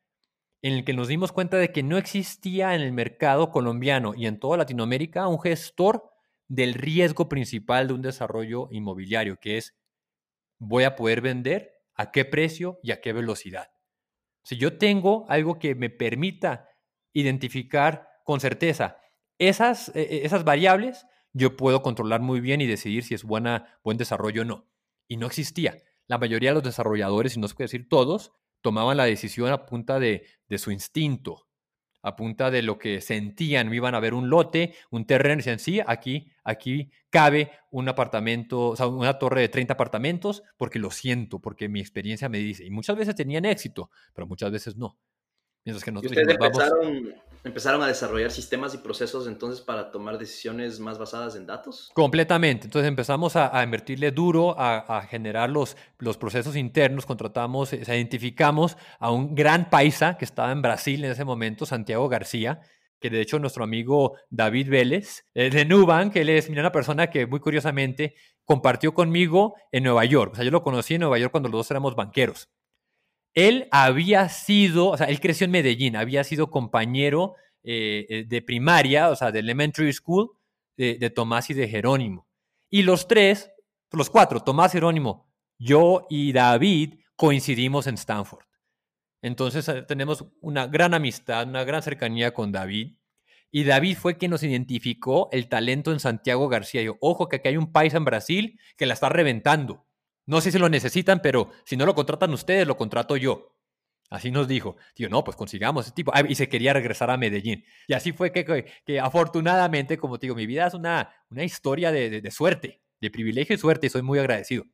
en el que nos dimos cuenta de que no existía en el mercado colombiano y en toda Latinoamérica un gestor del riesgo principal de un desarrollo inmobiliario, que es voy a poder vender a qué precio y a qué velocidad. Si yo tengo algo que me permita identificar con certeza esas, e, e, esas variables, yo puedo controlar muy bien y decidir si es buena, buen desarrollo o no. Y no existía. La mayoría de los desarrolladores, y no se puede decir todos, tomaban la decisión a punta de, su instinto, a punta de lo que sentían, iban a ver un lote, un terreno, y decían, sí, aquí, aquí cabe un apartamento, o sea, una torre de 30 apartamentos, porque lo siento, porque mi experiencia me dice. Y muchas veces tenían éxito, pero muchas veces no. Mientras que nosotros empezaron, empezaron, a desarrollar sistemas y procesos entonces para tomar decisiones más basadas en datos. Completamente. Entonces empezamos a, invertirle duro, a, generar los, los procesos internos, contratamos, eh, identificamos a un gran paisa que estaba en Brasil en ese momento, Santiago García, que de hecho nuestro amigo David Vélez, eh, de Nubank, él es una persona que muy curiosamente compartió conmigo en Nueva York. O sea, yo lo conocí en Nueva York cuando los dos éramos banqueros. Él había sido, o sea, él creció en Medellín, había sido compañero eh, eh, de primaria, o sea, de elementary school, de, Tomás y de Jerónimo. Y los tres, los cuatro, Tomás, Jerónimo, yo y David, coincidimos en Stanford. Entonces eh, tenemos una gran amistad, una gran cercanía con David. Y David fue quien nos identificó el talento en Santiago García. Yo, ojo que aquí hay un país en Brasil que la está reventando. No sé si lo necesitan, pero si no lo contratan ustedes, lo contrato yo. Así nos dijo. Tío, no, pues consigamos ese tipo. Ah, y se quería regresar a Medellín. Y así fue que, que, afortunadamente, como te digo, mi vida es una, una historia de, de, suerte, de privilegio y suerte, y soy muy agradecido.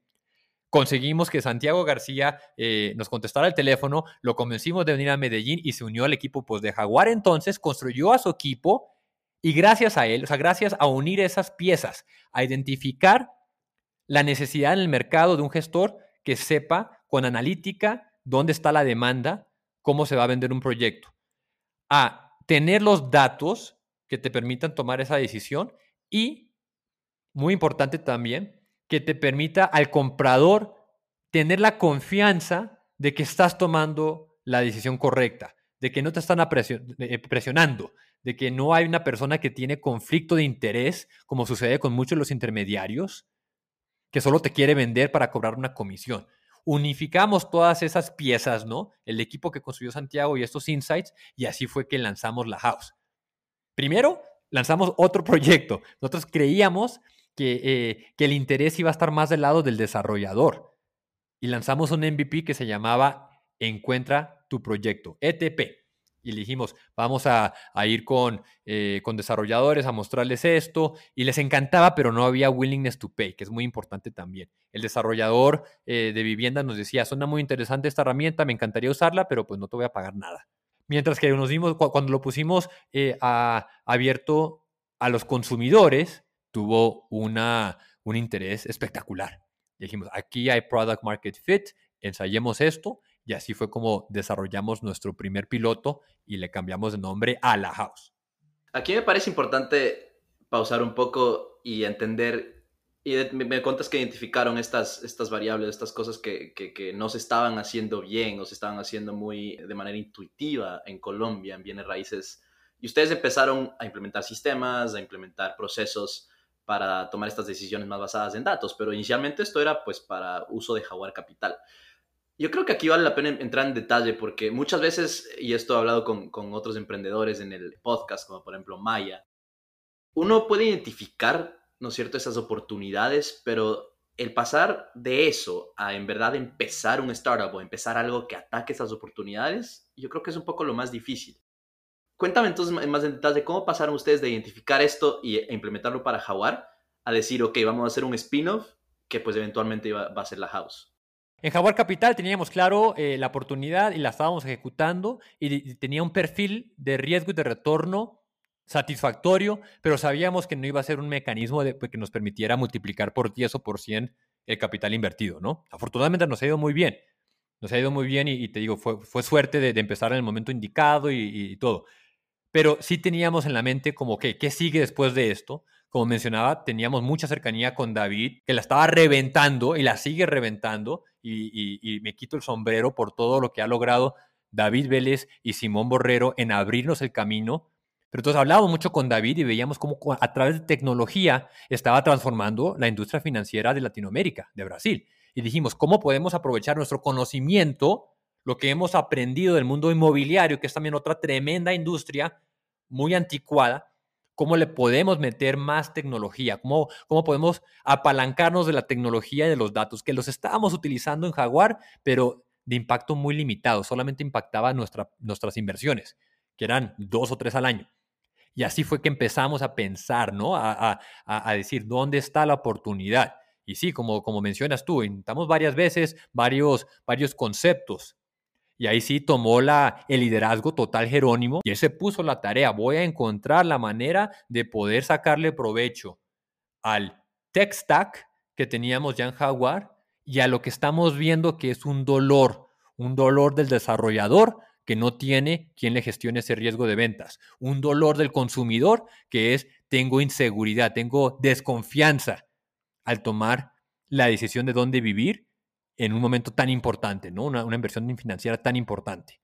Conseguimos que Santiago García eh, nos contestara el teléfono, lo convencimos de venir a Medellín y se unió al equipo pues, de Jaguar. Entonces construyó a su equipo y gracias a él, o sea, gracias a unir esas piezas, a identificar la necesidad en el mercado de un gestor que sepa con analítica dónde está la demanda, cómo se va a vender un proyecto, a tener los datos que te permitan tomar esa decisión y, muy importante también, que te permita al comprador tener la confianza de que estás tomando la decisión correcta, de que no te están eh, presionando, de que no hay una persona que tiene conflicto de interés, como sucede con muchos de los intermediarios, que solo te quiere vender para cobrar una comisión. Unificamos todas esas piezas, ¿no? El equipo que construyó Santiago y estos insights, y así fue que lanzamos la house. Primero, lanzamos otro [LAUGHS] proyecto. Nosotros creíamos que, eh, que el interés iba a estar más del lado del desarrollador. Y lanzamos un MVP que se llamaba Encuentra tu proyecto, ETP y le dijimos, vamos a, ir con, eh, con, desarrolladores a mostrarles esto, y les encantaba, pero no había willingness to pay, que es muy importante también. El desarrollador eh, de vivienda nos decía, suena muy interesante esta herramienta, me encantaría usarla, pero pues no te voy a pagar nada. Mientras que nos dimos, cuando lo pusimos eh, abierto a los consumidores, tuvo una, un interés espectacular. dijimos, aquí hay product market fit, ensayemos esto y así fue como desarrollamos nuestro primer piloto y le cambiamos de nombre a La House. Aquí me parece importante pausar un poco y entender, y me, cuentas que identificaron estas, estas variables, estas cosas que, que, no se estaban haciendo bien o se estaban haciendo muy de manera intuitiva en Colombia, en bienes raíces. Y ustedes empezaron a implementar sistemas, a implementar procesos para tomar estas decisiones más basadas en datos, pero inicialmente esto era pues para uso de Jaguar Capital. Yo creo que aquí vale la pena entrar en detalle porque muchas veces, y esto he hablado con, con otros emprendedores en el podcast, como por ejemplo Maya, uno puede identificar, ¿no es cierto?, esas oportunidades, pero el pasar de eso a en verdad empezar un startup o empezar algo que ataque esas oportunidades, yo creo que es un poco lo más difícil. Cuéntame entonces más en detalle cómo pasaron ustedes de identificar esto e implementarlo para Jaguar a decir, ok, vamos a hacer un spin-off que pues eventualmente va a ser la house. En Jaguar Capital teníamos claro eh, la oportunidad y la estábamos ejecutando y, tenía un perfil de riesgo y de retorno satisfactorio, pero sabíamos que no iba a ser un mecanismo pues, que nos permitiera multiplicar por 10 o por 100 el capital invertido, ¿no? Afortunadamente nos ha ido muy bien, nos ha ido muy bien y, te digo, fue, fue suerte de, empezar en el momento indicado y, y, todo. Pero sí teníamos en la mente como que, ¿qué sigue después de esto? Como mencionaba, teníamos mucha cercanía con David, que la estaba reventando y la sigue reventando y, me quito el sombrero por todo lo que ha logrado David Vélez y Simón Borrero en abrirnos el camino. Pero entonces hablábamos mucho con David y veíamos cómo a través de tecnología estaba transformando la industria financiera de Latinoamérica, de Brasil. Y dijimos, ¿cómo podemos aprovechar nuestro conocimiento, lo que hemos aprendido del mundo inmobiliario, que es también otra tremenda industria muy anticuada, cómo le podemos meter más tecnología, cómo, cómo podemos apalancarnos de la tecnología y de los datos, que los estábamos utilizando en Jaguar, pero de impacto muy limitado, solamente impactaba nuestra, nuestras inversiones, que eran dos o tres al año. Y así fue que empezamos a pensar, ¿no? A, a, decir, ¿dónde está la oportunidad? Y sí, como, como mencionas tú, intentamos varias veces varios, varios conceptos, y ahí sí tomó el liderazgo total Jerónimo y él se puso la tarea, voy a encontrar la manera de poder sacarle provecho al tech stack que teníamos ya en Jaguar y a lo que estamos viendo que es un dolor, un dolor del desarrollador que no tiene quien le gestione ese riesgo de ventas, un dolor del consumidor que es tengo inseguridad, tengo desconfianza al tomar la decisión de dónde vivir en un momento tan importante, ¿no? Una, inversión financiera tan importante.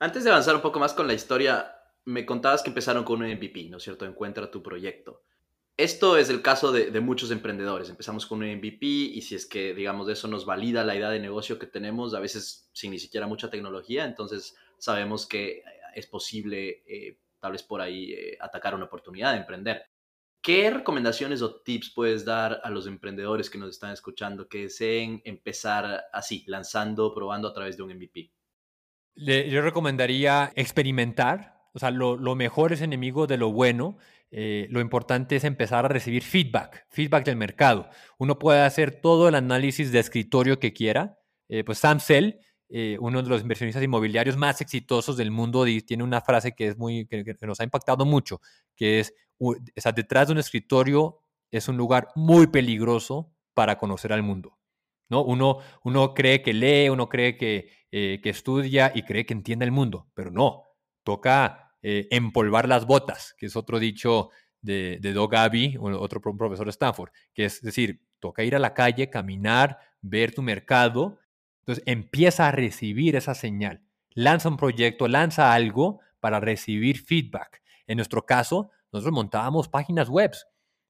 Antes de avanzar un poco más con la historia, me contabas que empezaron con un MVP, ¿no es cierto? Encuentra tu proyecto. Esto es el caso de, muchos emprendedores. Empezamos con un MVP y si es que, digamos, eso nos valida la idea de negocio que tenemos, a veces sin ni siquiera mucha tecnología, entonces sabemos que es posible, eh, tal vez por ahí, eh, atacar una oportunidad de emprender. ¿Qué recomendaciones o tips puedes dar a los emprendedores que nos están escuchando que deseen empezar así, lanzando, probando a través de un MVP? yo recomendaría experimentar, o sea, lo, mejor es enemigo de lo bueno eh, lo importante es empezar a recibir feedback, feedback del mercado. Uno puede hacer todo el análisis de escritorio que quiera. Eh, pues Sam Sell, eh, uno de los inversionistas inmobiliarios más exitosos del mundo, tiene una frase que, es muy, que, nos ha impactado mucho, que es, o sea, detrás de un escritorio es un lugar muy peligroso para conocer al mundo. ¿no? Uno, uno cree que lee, uno cree que, que estudia y cree que entiende el mundo, pero no, toca eh, empolvar las botas, que es otro dicho de, de Doug Abbey, otro profesor de Stanford, que es decir, toca ir a la calle, caminar, ver tu mercado, entonces empieza a recibir esa señal, lanza un proyecto, lanza algo para recibir feedback. En nuestro caso, nosotros montábamos páginas web.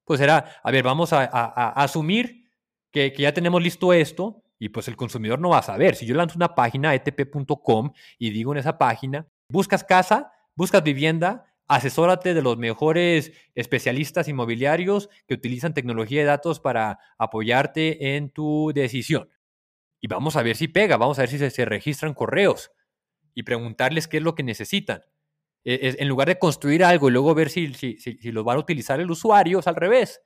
Pues era, a ver, vamos a, asumir que, ya tenemos listo esto y pues el consumidor no va a saber. Si yo lanzo una página, etp.com, y digo en esa página, buscas casa, Buscas vivienda, asesórate de los mejores especialistas inmobiliarios que utilizan tecnología de datos para apoyarte en tu decisión. Y vamos a ver si pega, vamos a ver si se, registran correos y preguntarles qué es lo que necesitan. E, en lugar de construir algo y luego ver si, si, si, lo van a utilizar el usuario, es al revés.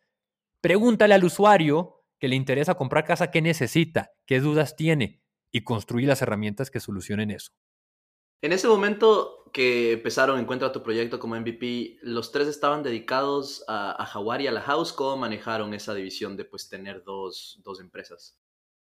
Pregúntale al usuario que le interesa comprar casa qué necesita, qué dudas tiene y construir las herramientas que solucionen eso. En ese momento que empezaron Encuentra tu proyecto como MVP, ¿los tres estaban dedicados a, Jaguar y a la House? ¿Cómo manejaron esa división de pues tener dos, empresas?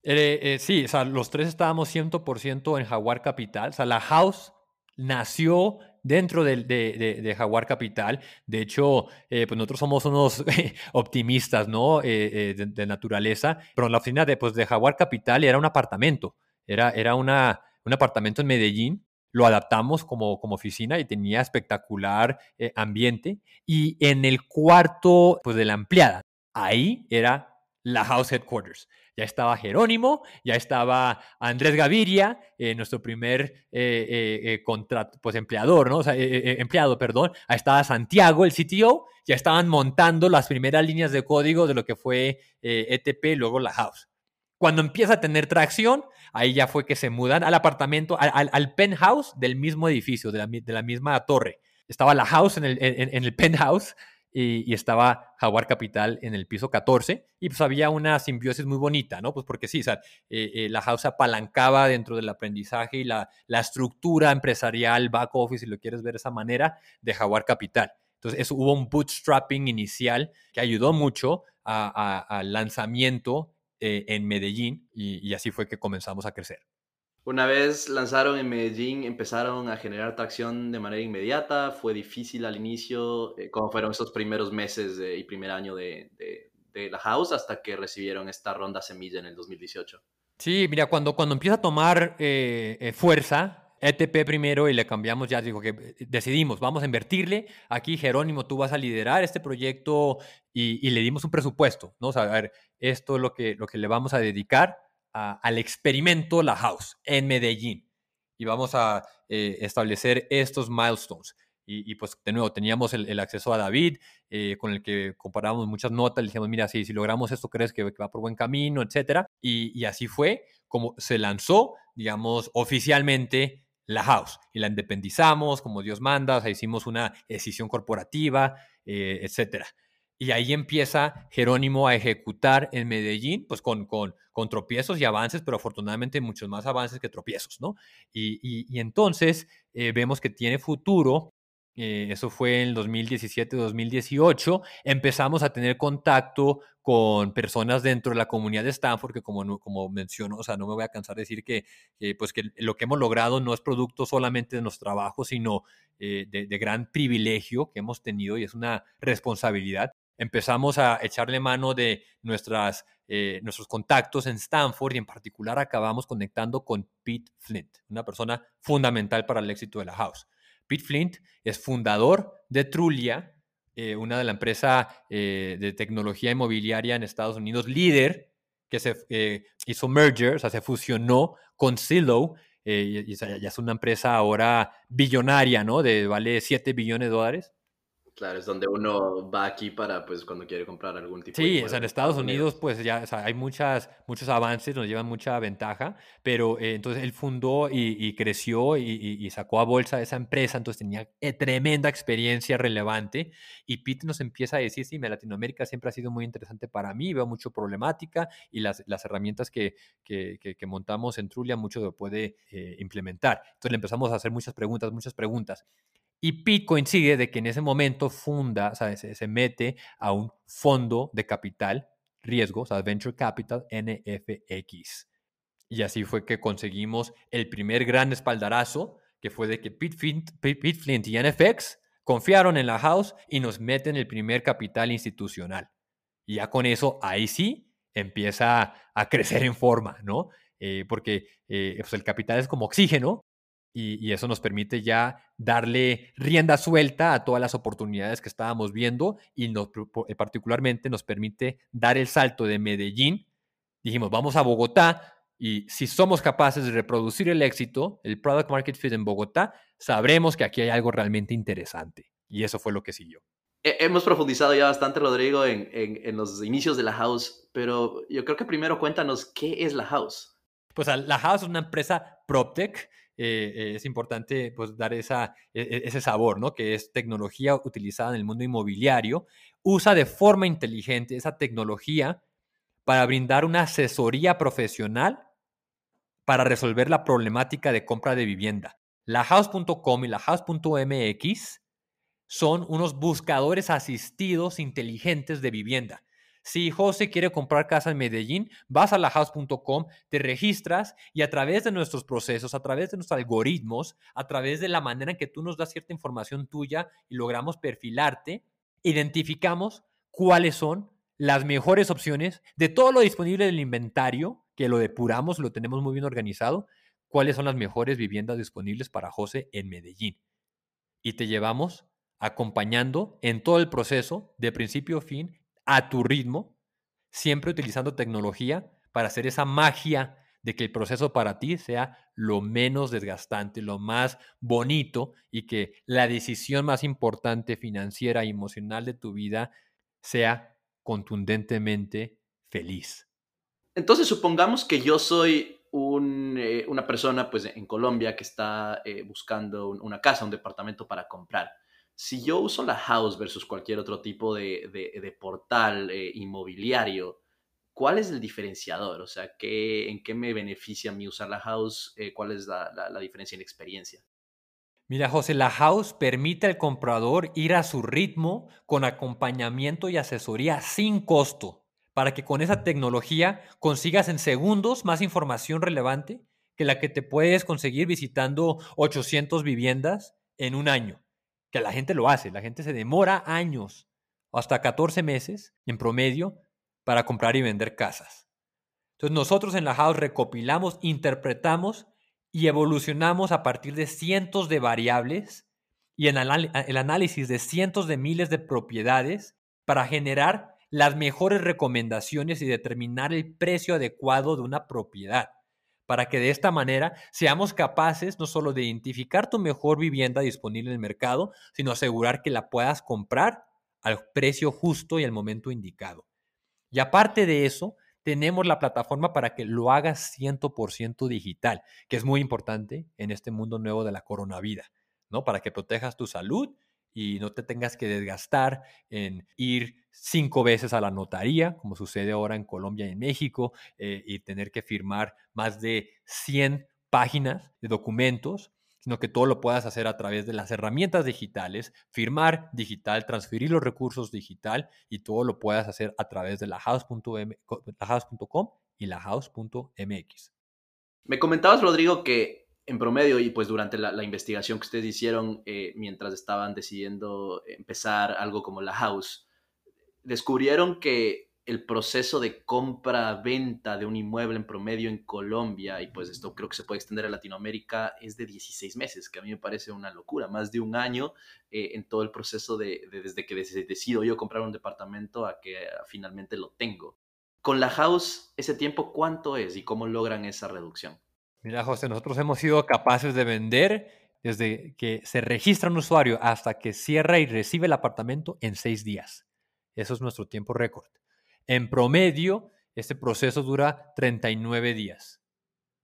Eh, eh, sí, o sea, los tres estábamos 100% en Jaguar Capital. O sea, la House nació dentro de, de, Jaguar Capital. De hecho, eh, pues nosotros somos unos [LAUGHS] optimistas, ¿no? de, naturaleza. Pero la oficina de, pues, de Jaguar Capital era un apartamento. Era, era una, un apartamento en Medellín lo adaptamos como, como oficina y tenía espectacular eh, ambiente. Y en el cuarto pues, de la empleada, ahí era la House Headquarters. Ya estaba Jerónimo, ya estaba Andrés Gaviria, eh, nuestro primer eh, contrato, pues empleador, ¿no? Empleado, perdón. Ahí estaba Santiago, el CTO, ya estaban montando las primeras líneas de código de lo que fue ETP, e luego la House. Cuando empieza a tener tracción, ahí ya fue que se mudan al apartamento, al, penthouse del mismo edificio, de la, misma torre. Estaba la house en el, penthouse y, estaba Jaguar Capital en el piso 14 y pues había una simbiosis muy bonita, ¿no? Pues porque sí, o eh, eh, la house apalancaba dentro del aprendizaje y la, estructura empresarial, back office, si lo quieres ver de esa manera, de Jaguar Capital. Entonces, hubo un bootstrapping inicial que ayudó mucho al lanzamiento eh, en Medellín y, así fue que comenzamos a crecer. Una vez lanzaron en Medellín, empezaron a generar tracción de manera inmediata. Fue difícil al inicio. Eh, ¿Cómo fueron esos primeros meses y primer año de, la house hasta que recibieron esta ronda semilla en el 2018? Sí, mira, cuando, cuando empieza a tomar eh, fuerza, ETP primero y le cambiamos ya, digo que eh, decidimos, vamos a invertirle. Aquí, Jerónimo, tú vas a liderar este proyecto y, le dimos un presupuesto, ¿no? O sea, a ver, esto es lo que, lo que le vamos a dedicar al experimento La House en Medellín. Y vamos a eh, establecer estos milestones. Y, pues de nuevo teníamos el, acceso a David, eh, con el que comparábamos muchas notas, le dijimos, mira, si, si logramos esto, crees que, va por buen camino, etcétera. Y, y, así fue como se lanzó, digamos, oficialmente la house y la independizamos como Dios manda, o hicimos una decisión corporativa, eh, etcétera. Y ahí empieza Jerónimo a ejecutar en Medellín, pues con, con, tropiezos y avances, pero afortunadamente muchos más avances que tropiezos, ¿no? Y, entonces eh, vemos que tiene futuro eh, eso fue en el 2017-2018, empezamos a tener contacto con personas dentro de la comunidad de Stanford, que como, como menciono, o sea, no me voy a cansar de decir que, pues que lo que hemos logrado no es producto solamente de nuestro trabajo, sino eh, de, gran privilegio que hemos tenido y es una responsabilidad. Empezamos a echarle mano de nuestras, eh, nuestros contactos en Stanford y en particular acabamos conectando con Pete Flint, una persona fundamental para el éxito de la house. Pete Flint es fundador de Trulia, eh, una de la empresa eh, de tecnología inmobiliaria en Estados Unidos, líder, que se eh, hizo merger, o sea, se fusionó con Zillow, y, ya es una empresa ahora billonaria, ¿no? De vale 7 billones de dólares. Claro, es donde uno va aquí para, pues, cuando quiere comprar algún tipo de... Sí, o sea, en Estados Unidos, pues ya hay muchas, muchos avances, nos llevan mucha ventaja, pero eh, entonces él fundó y, creció y, sacó a bolsa esa empresa, entonces tenía eh, tremenda experiencia relevante y Pete nos empieza a decir, sí, Latinoamérica siempre ha sido muy interesante para mí, veo mucho problemática y las, las herramientas que, que, que, montamos en Trulia mucho lo puede eh, implementar. Entonces le empezamos a hacer muchas preguntas, muchas preguntas. Y Pete coincide de que en ese momento funda, o sea, se, mete a un fondo de capital, riesgo, o sea, Venture Capital NFX. Y así fue que conseguimos el primer gran espaldarazo, que fue de que Pete Flint, y NFX confiaron en la house y nos meten el primer capital institucional. Y ya con eso, ahí sí empieza a crecer en forma, ¿no? Eh, porque eh, pues el capital es como oxígeno y, eso nos permite ya darle rienda suelta a todas las oportunidades que estábamos viendo y nos, eh, particularmente nos permite dar el salto de Medellín. Dijimos, vamos a Bogotá y si somos capaces de reproducir el éxito, el product market fit en Bogotá, sabremos que aquí hay algo realmente interesante. Y eso fue lo que siguió. Hemos profundizado ya bastante, Rodrigo, en, en los inicios de la house, pero yo creo que primero cuéntanos qué es la house. Pues la house es una empresa PropTech eh, es importante pues, dar e, e, ese sabor, ¿no? que es tecnología utilizada en el mundo inmobiliario, usa de forma inteligente esa tecnología para brindar una asesoría profesional para resolver la problemática de compra de vivienda. La house.com y la house.mx son unos buscadores asistidos inteligentes de vivienda si José quiere comprar casa en Medellín, vas a lahouse.com, te registras y a través de nuestros procesos, a través de nuestros algoritmos, a través de la manera en que tú nos das cierta información tuya y logramos perfilarte, identificamos cuáles son las mejores opciones de todo lo disponible del inventario, que lo depuramos, lo tenemos muy bien organizado, cuáles son las mejores viviendas disponibles para José en Medellín. Y te llevamos acompañando en todo el proceso, de principio a fin, a tu ritmo, siempre utilizando tecnología para hacer esa magia de que el proceso para ti sea lo menos desgastante, lo más bonito y que la decisión más importante financiera y emocional de tu vida sea contundentemente feliz. Entonces supongamos que yo soy eh, una persona pues, en Colombia que está eh, buscando una casa, un departamento para comprar si yo uso la house versus cualquier otro tipo de, portal eh, inmobiliario, ¿cuál es el diferenciador? O sea, ¿qué, ¿en qué me beneficia a mí usar la house? Eh, ¿Cuál es la, diferencia en experiencia? Mira, José, la house permite al comprador ir a su ritmo con acompañamiento y asesoría sin costo, para que con esa tecnología consigas en segundos más información relevante que la que te puedes conseguir visitando 800 viviendas en un año que la gente lo hace. La gente se demora años, hasta 14 meses en promedio, para comprar y vender casas. Entonces nosotros en la house recopilamos, interpretamos y evolucionamos a partir de cientos de variables y en el análisis de cientos de miles de propiedades para generar las mejores recomendaciones y determinar el precio adecuado de una propiedad para que de esta manera seamos capaces no solo de identificar tu mejor vivienda disponible en el mercado, sino asegurar que la puedas comprar al precio justo y al momento indicado. Y aparte de eso, tenemos la plataforma para que lo hagas 100% digital, que es muy importante en este mundo nuevo de la coronavida, ¿no? Para que protejas tu salud y no te tengas que desgastar en ir cinco veces a la notaría, como sucede ahora en Colombia y en México, eh, y tener que firmar más de 100 páginas de documentos, sino que todo lo puedas hacer a través de las herramientas digitales, firmar digital, transferir los recursos digital y todo lo puedas hacer a través de la house.com y la house.mx. Me comentabas, Rodrigo, que en promedio y pues durante la, investigación que ustedes hicieron eh, mientras estaban decidiendo empezar algo como la house, descubrieron que el proceso de compra-venta de un inmueble en promedio en Colombia, y pues esto creo que se puede extender a Latinoamérica, es de 16 meses, que a mí me parece una locura, más de un año eh, en todo el proceso de, desde que decido yo comprar un departamento a que finalmente lo tengo. Con la house, ese tiempo, ¿cuánto es y cómo logran esa reducción? Mira, José, nosotros hemos sido capaces de vender desde que se registra un usuario hasta que cierra y recibe el apartamento en seis días. Eso es nuestro tiempo récord. En promedio, este proceso dura 39 días.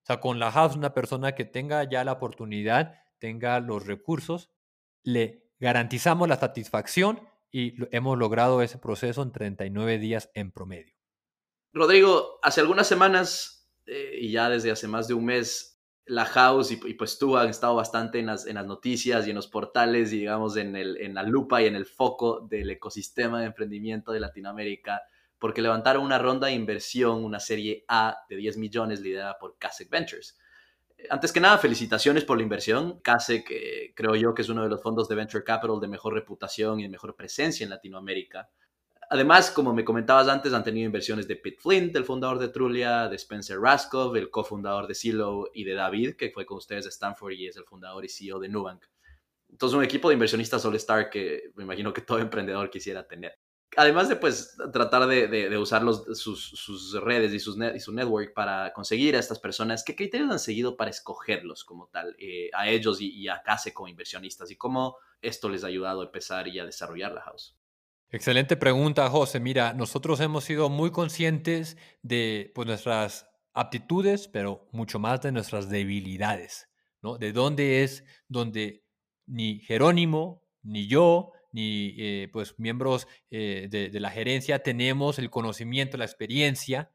O sea, con la house, una persona que tenga ya la oportunidad, tenga los recursos, le garantizamos la satisfacción y hemos logrado ese proceso en 39 días en promedio. Rodrigo, hace algunas semanas eh, y ya desde hace más de un mes, la house y, pues tú han estado bastante en las, en las noticias y en los portales y digamos en, el, en la lupa y en el foco del ecosistema de emprendimiento de Latinoamérica porque levantaron una ronda de inversión, una serie A de 10 millones liderada por Kasek Ventures. Antes que nada, felicitaciones por la inversión. Kasek eh, creo yo que es uno de los fondos de venture capital de mejor reputación y de mejor presencia en Latinoamérica. Además, como me comentabas antes, han tenido inversiones de Pete Flint, el fundador de Trulia, de Spencer Raskov, el cofundador de Silo, y de David, que fue con ustedes de Stanford y es el fundador y CEO de Nubank. Entonces, un equipo de inversionistas All-Star que me imagino que todo emprendedor quisiera tener además de pues tratar de, usar sus, redes y, sus y su network para conseguir a estas personas, ¿qué criterios han seguido para escogerlos como tal, eh, a ellos y, a Case como inversionistas? ¿Y cómo esto les ha ayudado a empezar y a desarrollar la house? Excelente pregunta, José. Mira, nosotros hemos sido muy conscientes de pues, nuestras aptitudes, pero mucho más de nuestras debilidades, ¿no? De dónde es donde ni Jerónimo, ni yo, ni eh, pues miembros eh, de, la gerencia tenemos el conocimiento, la experiencia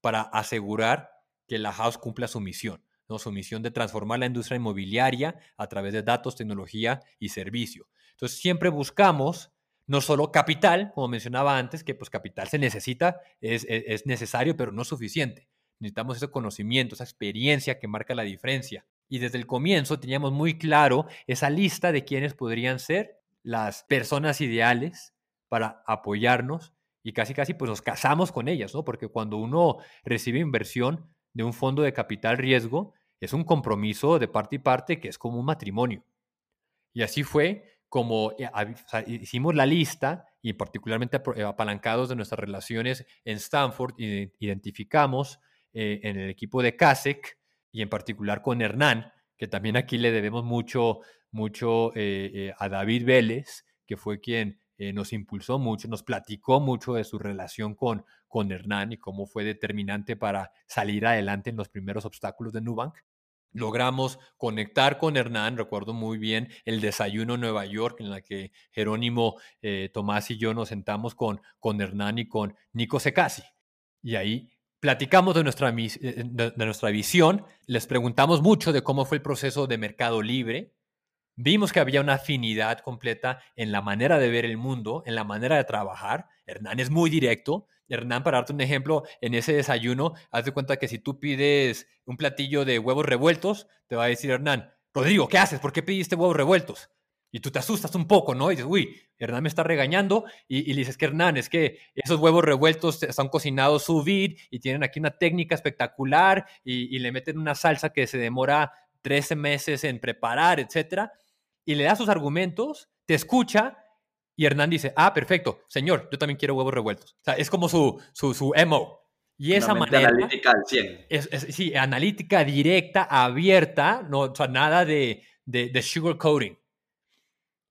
para asegurar que la house cumpla su misión, ¿no? su misión de transformar la industria inmobiliaria a través de datos, tecnología y servicio. Entonces siempre buscamos no solo capital, como mencionaba antes, que pues capital se necesita, es, es, es necesario, pero no suficiente. Necesitamos ese conocimiento, esa experiencia que marca la diferencia. Y desde el comienzo teníamos muy claro esa lista de quienes podrían ser las personas ideales para apoyarnos y casi casi pues nos casamos con ellas, ¿no? Porque cuando uno recibe inversión de un fondo de capital riesgo, es un compromiso de parte y parte que es como un matrimonio. Y así fue como eh, hicimos la lista y particularmente eh, apalancados de nuestras relaciones en Stanford, identificamos eh, en el equipo de CASEC y en particular con Hernán, que también aquí le debemos mucho mucho a David Vélez, que fue quien nos impulsó mucho, nos platicó mucho de su relación con, con Hernán y cómo fue determinante para salir adelante en los primeros obstáculos de Nubank. Logramos conectar con Hernán, recuerdo muy bien el desayuno en Nueva York en la que Jerónimo, Tomás y yo nos sentamos con, con Hernán y con Nico Secasi. Y ahí platicamos de nuestra, de nuestra visión, les preguntamos mucho de cómo fue el proceso de Mercado Libre, Vimos que había una afinidad completa en la manera de ver el mundo, en la manera de trabajar. Hernán es muy directo. Hernán, para darte un ejemplo, en ese desayuno, haz de cuenta que si tú pides un platillo de huevos revueltos, te va a decir Hernán, Rodrigo, ¿qué haces? ¿Por qué pediste huevos revueltos? Y tú te asustas un poco, ¿no? Y dices, uy, Hernán me está regañando. Y, le dices que Hernán, es que esos huevos revueltos están cocinados sous vide y tienen aquí una técnica espectacular y, y le meten una salsa que se demora 13 meses en preparar, etcétera y le da sus argumentos, te escucha y Hernán dice, ah, perfecto, señor, yo también quiero huevos revueltos. O sea, es como su, su, su emo. Y esa manera... Analítica al 100. Es, sí, analítica, directa, abierta, no, o sea, nada de, de, de sugarcoating.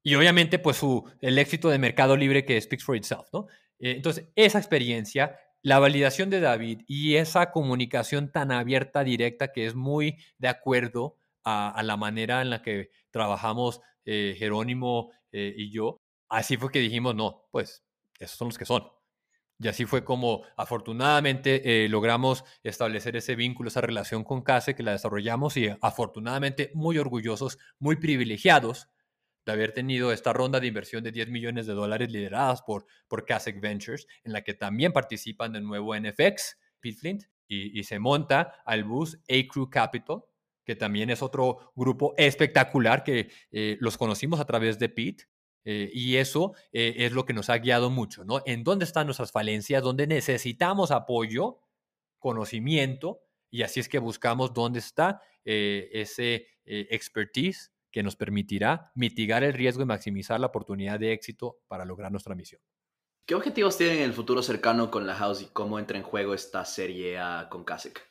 Y obviamente, pues su, el éxito de Mercado Libre que speaks for itself, ¿no? Eh, entonces, esa experiencia, la validación de David y esa comunicación tan abierta, directa, que es muy de acuerdo a, la manera en la que trabajamos eh, Jerónimo eh, y yo, así fue que dijimos, no, pues esos son los que son. Y así fue como afortunadamente eh, logramos establecer ese vínculo, esa relación con CASE, que la desarrollamos y afortunadamente muy orgullosos, muy privilegiados de haber tenido esta ronda de inversión de 10 millones de dólares lideradas por, por Ventures, en la que también participan de nuevo NFX, Pitflint, y, y se monta al bus A-Crew Capital, que también es otro grupo espectacular que eh, los conocimos a través de Pete. Eh, y eso eh, es lo que nos ha guiado mucho, ¿no? En dónde están nuestras falencias, dónde necesitamos apoyo, conocimiento, y así es que buscamos dónde está ese expertise que nos permitirá mitigar el riesgo y maximizar la oportunidad de éxito para lograr nuestra misión. ¿Qué objetivos tienen en el futuro cercano con la House y cómo entra en juego esta serie A con Kasek?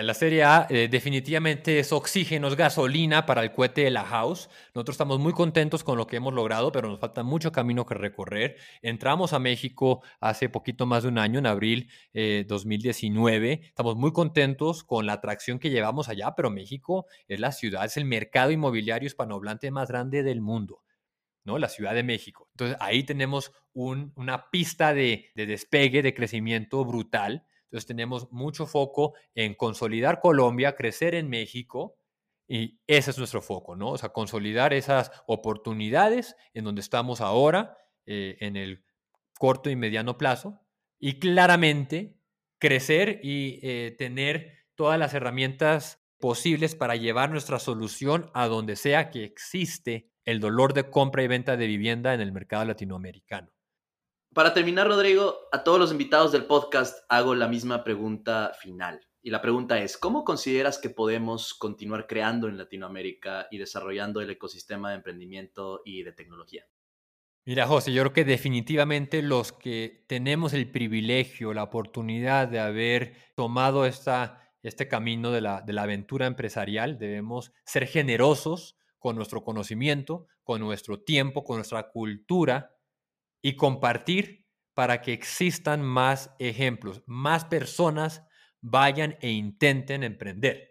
La serie A eh, definitivamente es oxígeno, es gasolina para el cohete de la House. Nosotros estamos muy contentos con lo que hemos logrado, pero nos falta mucho camino que recorrer. Entramos a México hace poquito más de un año, en abril eh, 2019. Estamos muy contentos con la atracción que llevamos allá, pero México es la ciudad, es el mercado inmobiliario hispanohablante más grande del mundo. ¿no? La Ciudad de México. Entonces ahí tenemos una pista de, de despegue, de crecimiento brutal entonces tenemos mucho foco en consolidar Colombia, crecer en México y ese es nuestro foco, ¿no? O sea, consolidar esas oportunidades en donde estamos ahora, eh, en el corto y mediano plazo y claramente crecer y eh, tener todas las herramientas posibles para llevar nuestra solución a donde sea que existe el dolor de compra y venta de vivienda en el mercado latinoamericano. Para terminar, Rodrigo, a todos los invitados del podcast hago la misma pregunta final. Y la pregunta es, ¿cómo consideras que podemos continuar creando en Latinoamérica y desarrollando el ecosistema de emprendimiento y de tecnología? Mira, José, yo creo que definitivamente los que tenemos el privilegio, la oportunidad de haber tomado esta, este camino de la, de la aventura empresarial, debemos ser generosos con nuestro conocimiento, con nuestro tiempo, con nuestra cultura y compartir para que existan más ejemplos, más personas vayan e intenten emprender.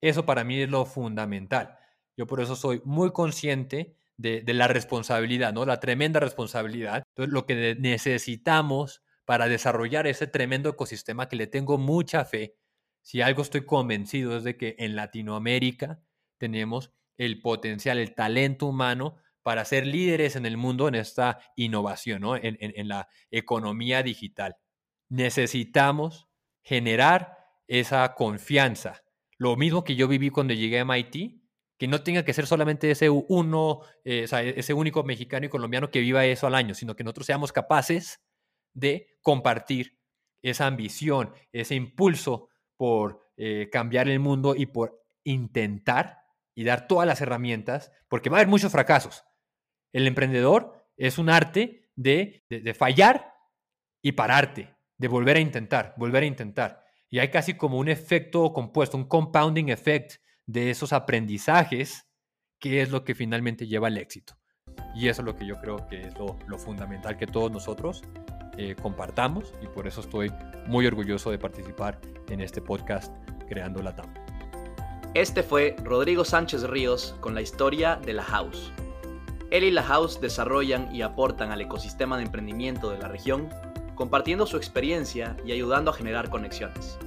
Eso para mí es lo fundamental. Yo por eso soy muy consciente de, la responsabilidad, ¿no? La tremenda responsabilidad. Entonces, lo que necesitamos para desarrollar ese tremendo ecosistema que le tengo mucha fe, si algo estoy convencido es de que en Latinoamérica tenemos el potencial, el talento humano para ser líderes en el mundo en esta innovación, ¿no? en, la economía digital. Necesitamos generar esa confianza. Lo mismo que yo viví cuando llegué a MIT, que no tenga que ser solamente ese uno, eh, o sea, ese único mexicano y colombiano que viva eso al año, sino que nosotros seamos capaces de compartir esa ambición, ese impulso por eh, cambiar el mundo y por intentar y dar todas las herramientas, porque va a haber muchos fracasos. El emprendedor es un arte de, fallar y pararte, de volver a intentar, volver a intentar. Y hay casi como un efecto compuesto, un compounding effect de esos aprendizajes, que es lo que finalmente lleva al éxito. Y eso es lo que yo creo que es lo, fundamental que todos nosotros eh, compartamos y por eso estoy muy orgulloso de participar en este podcast Creando la TAM. Este fue Rodrigo Sánchez Ríos con la historia de la House. Él y la House desarrollan y aportan al ecosistema de emprendimiento de la región, compartiendo su experiencia y ayudando a generar conexiones.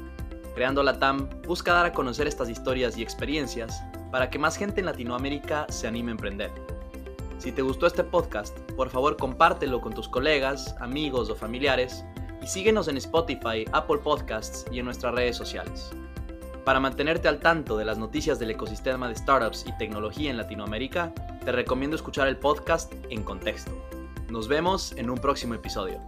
Creando la TAM busca dar a conocer estas historias y experiencias para que más gente en Latinoamérica se anime a emprender. Si te gustó este podcast, por favor compártelo con tus colegas, amigos o familiares y síguenos en Spotify, Apple Podcasts y en nuestras redes sociales. Para mantenerte al tanto de las noticias del ecosistema de startups y tecnología en Latinoamérica, te recomiendo escuchar el podcast En Contexto. Nos vemos en un próximo episodio.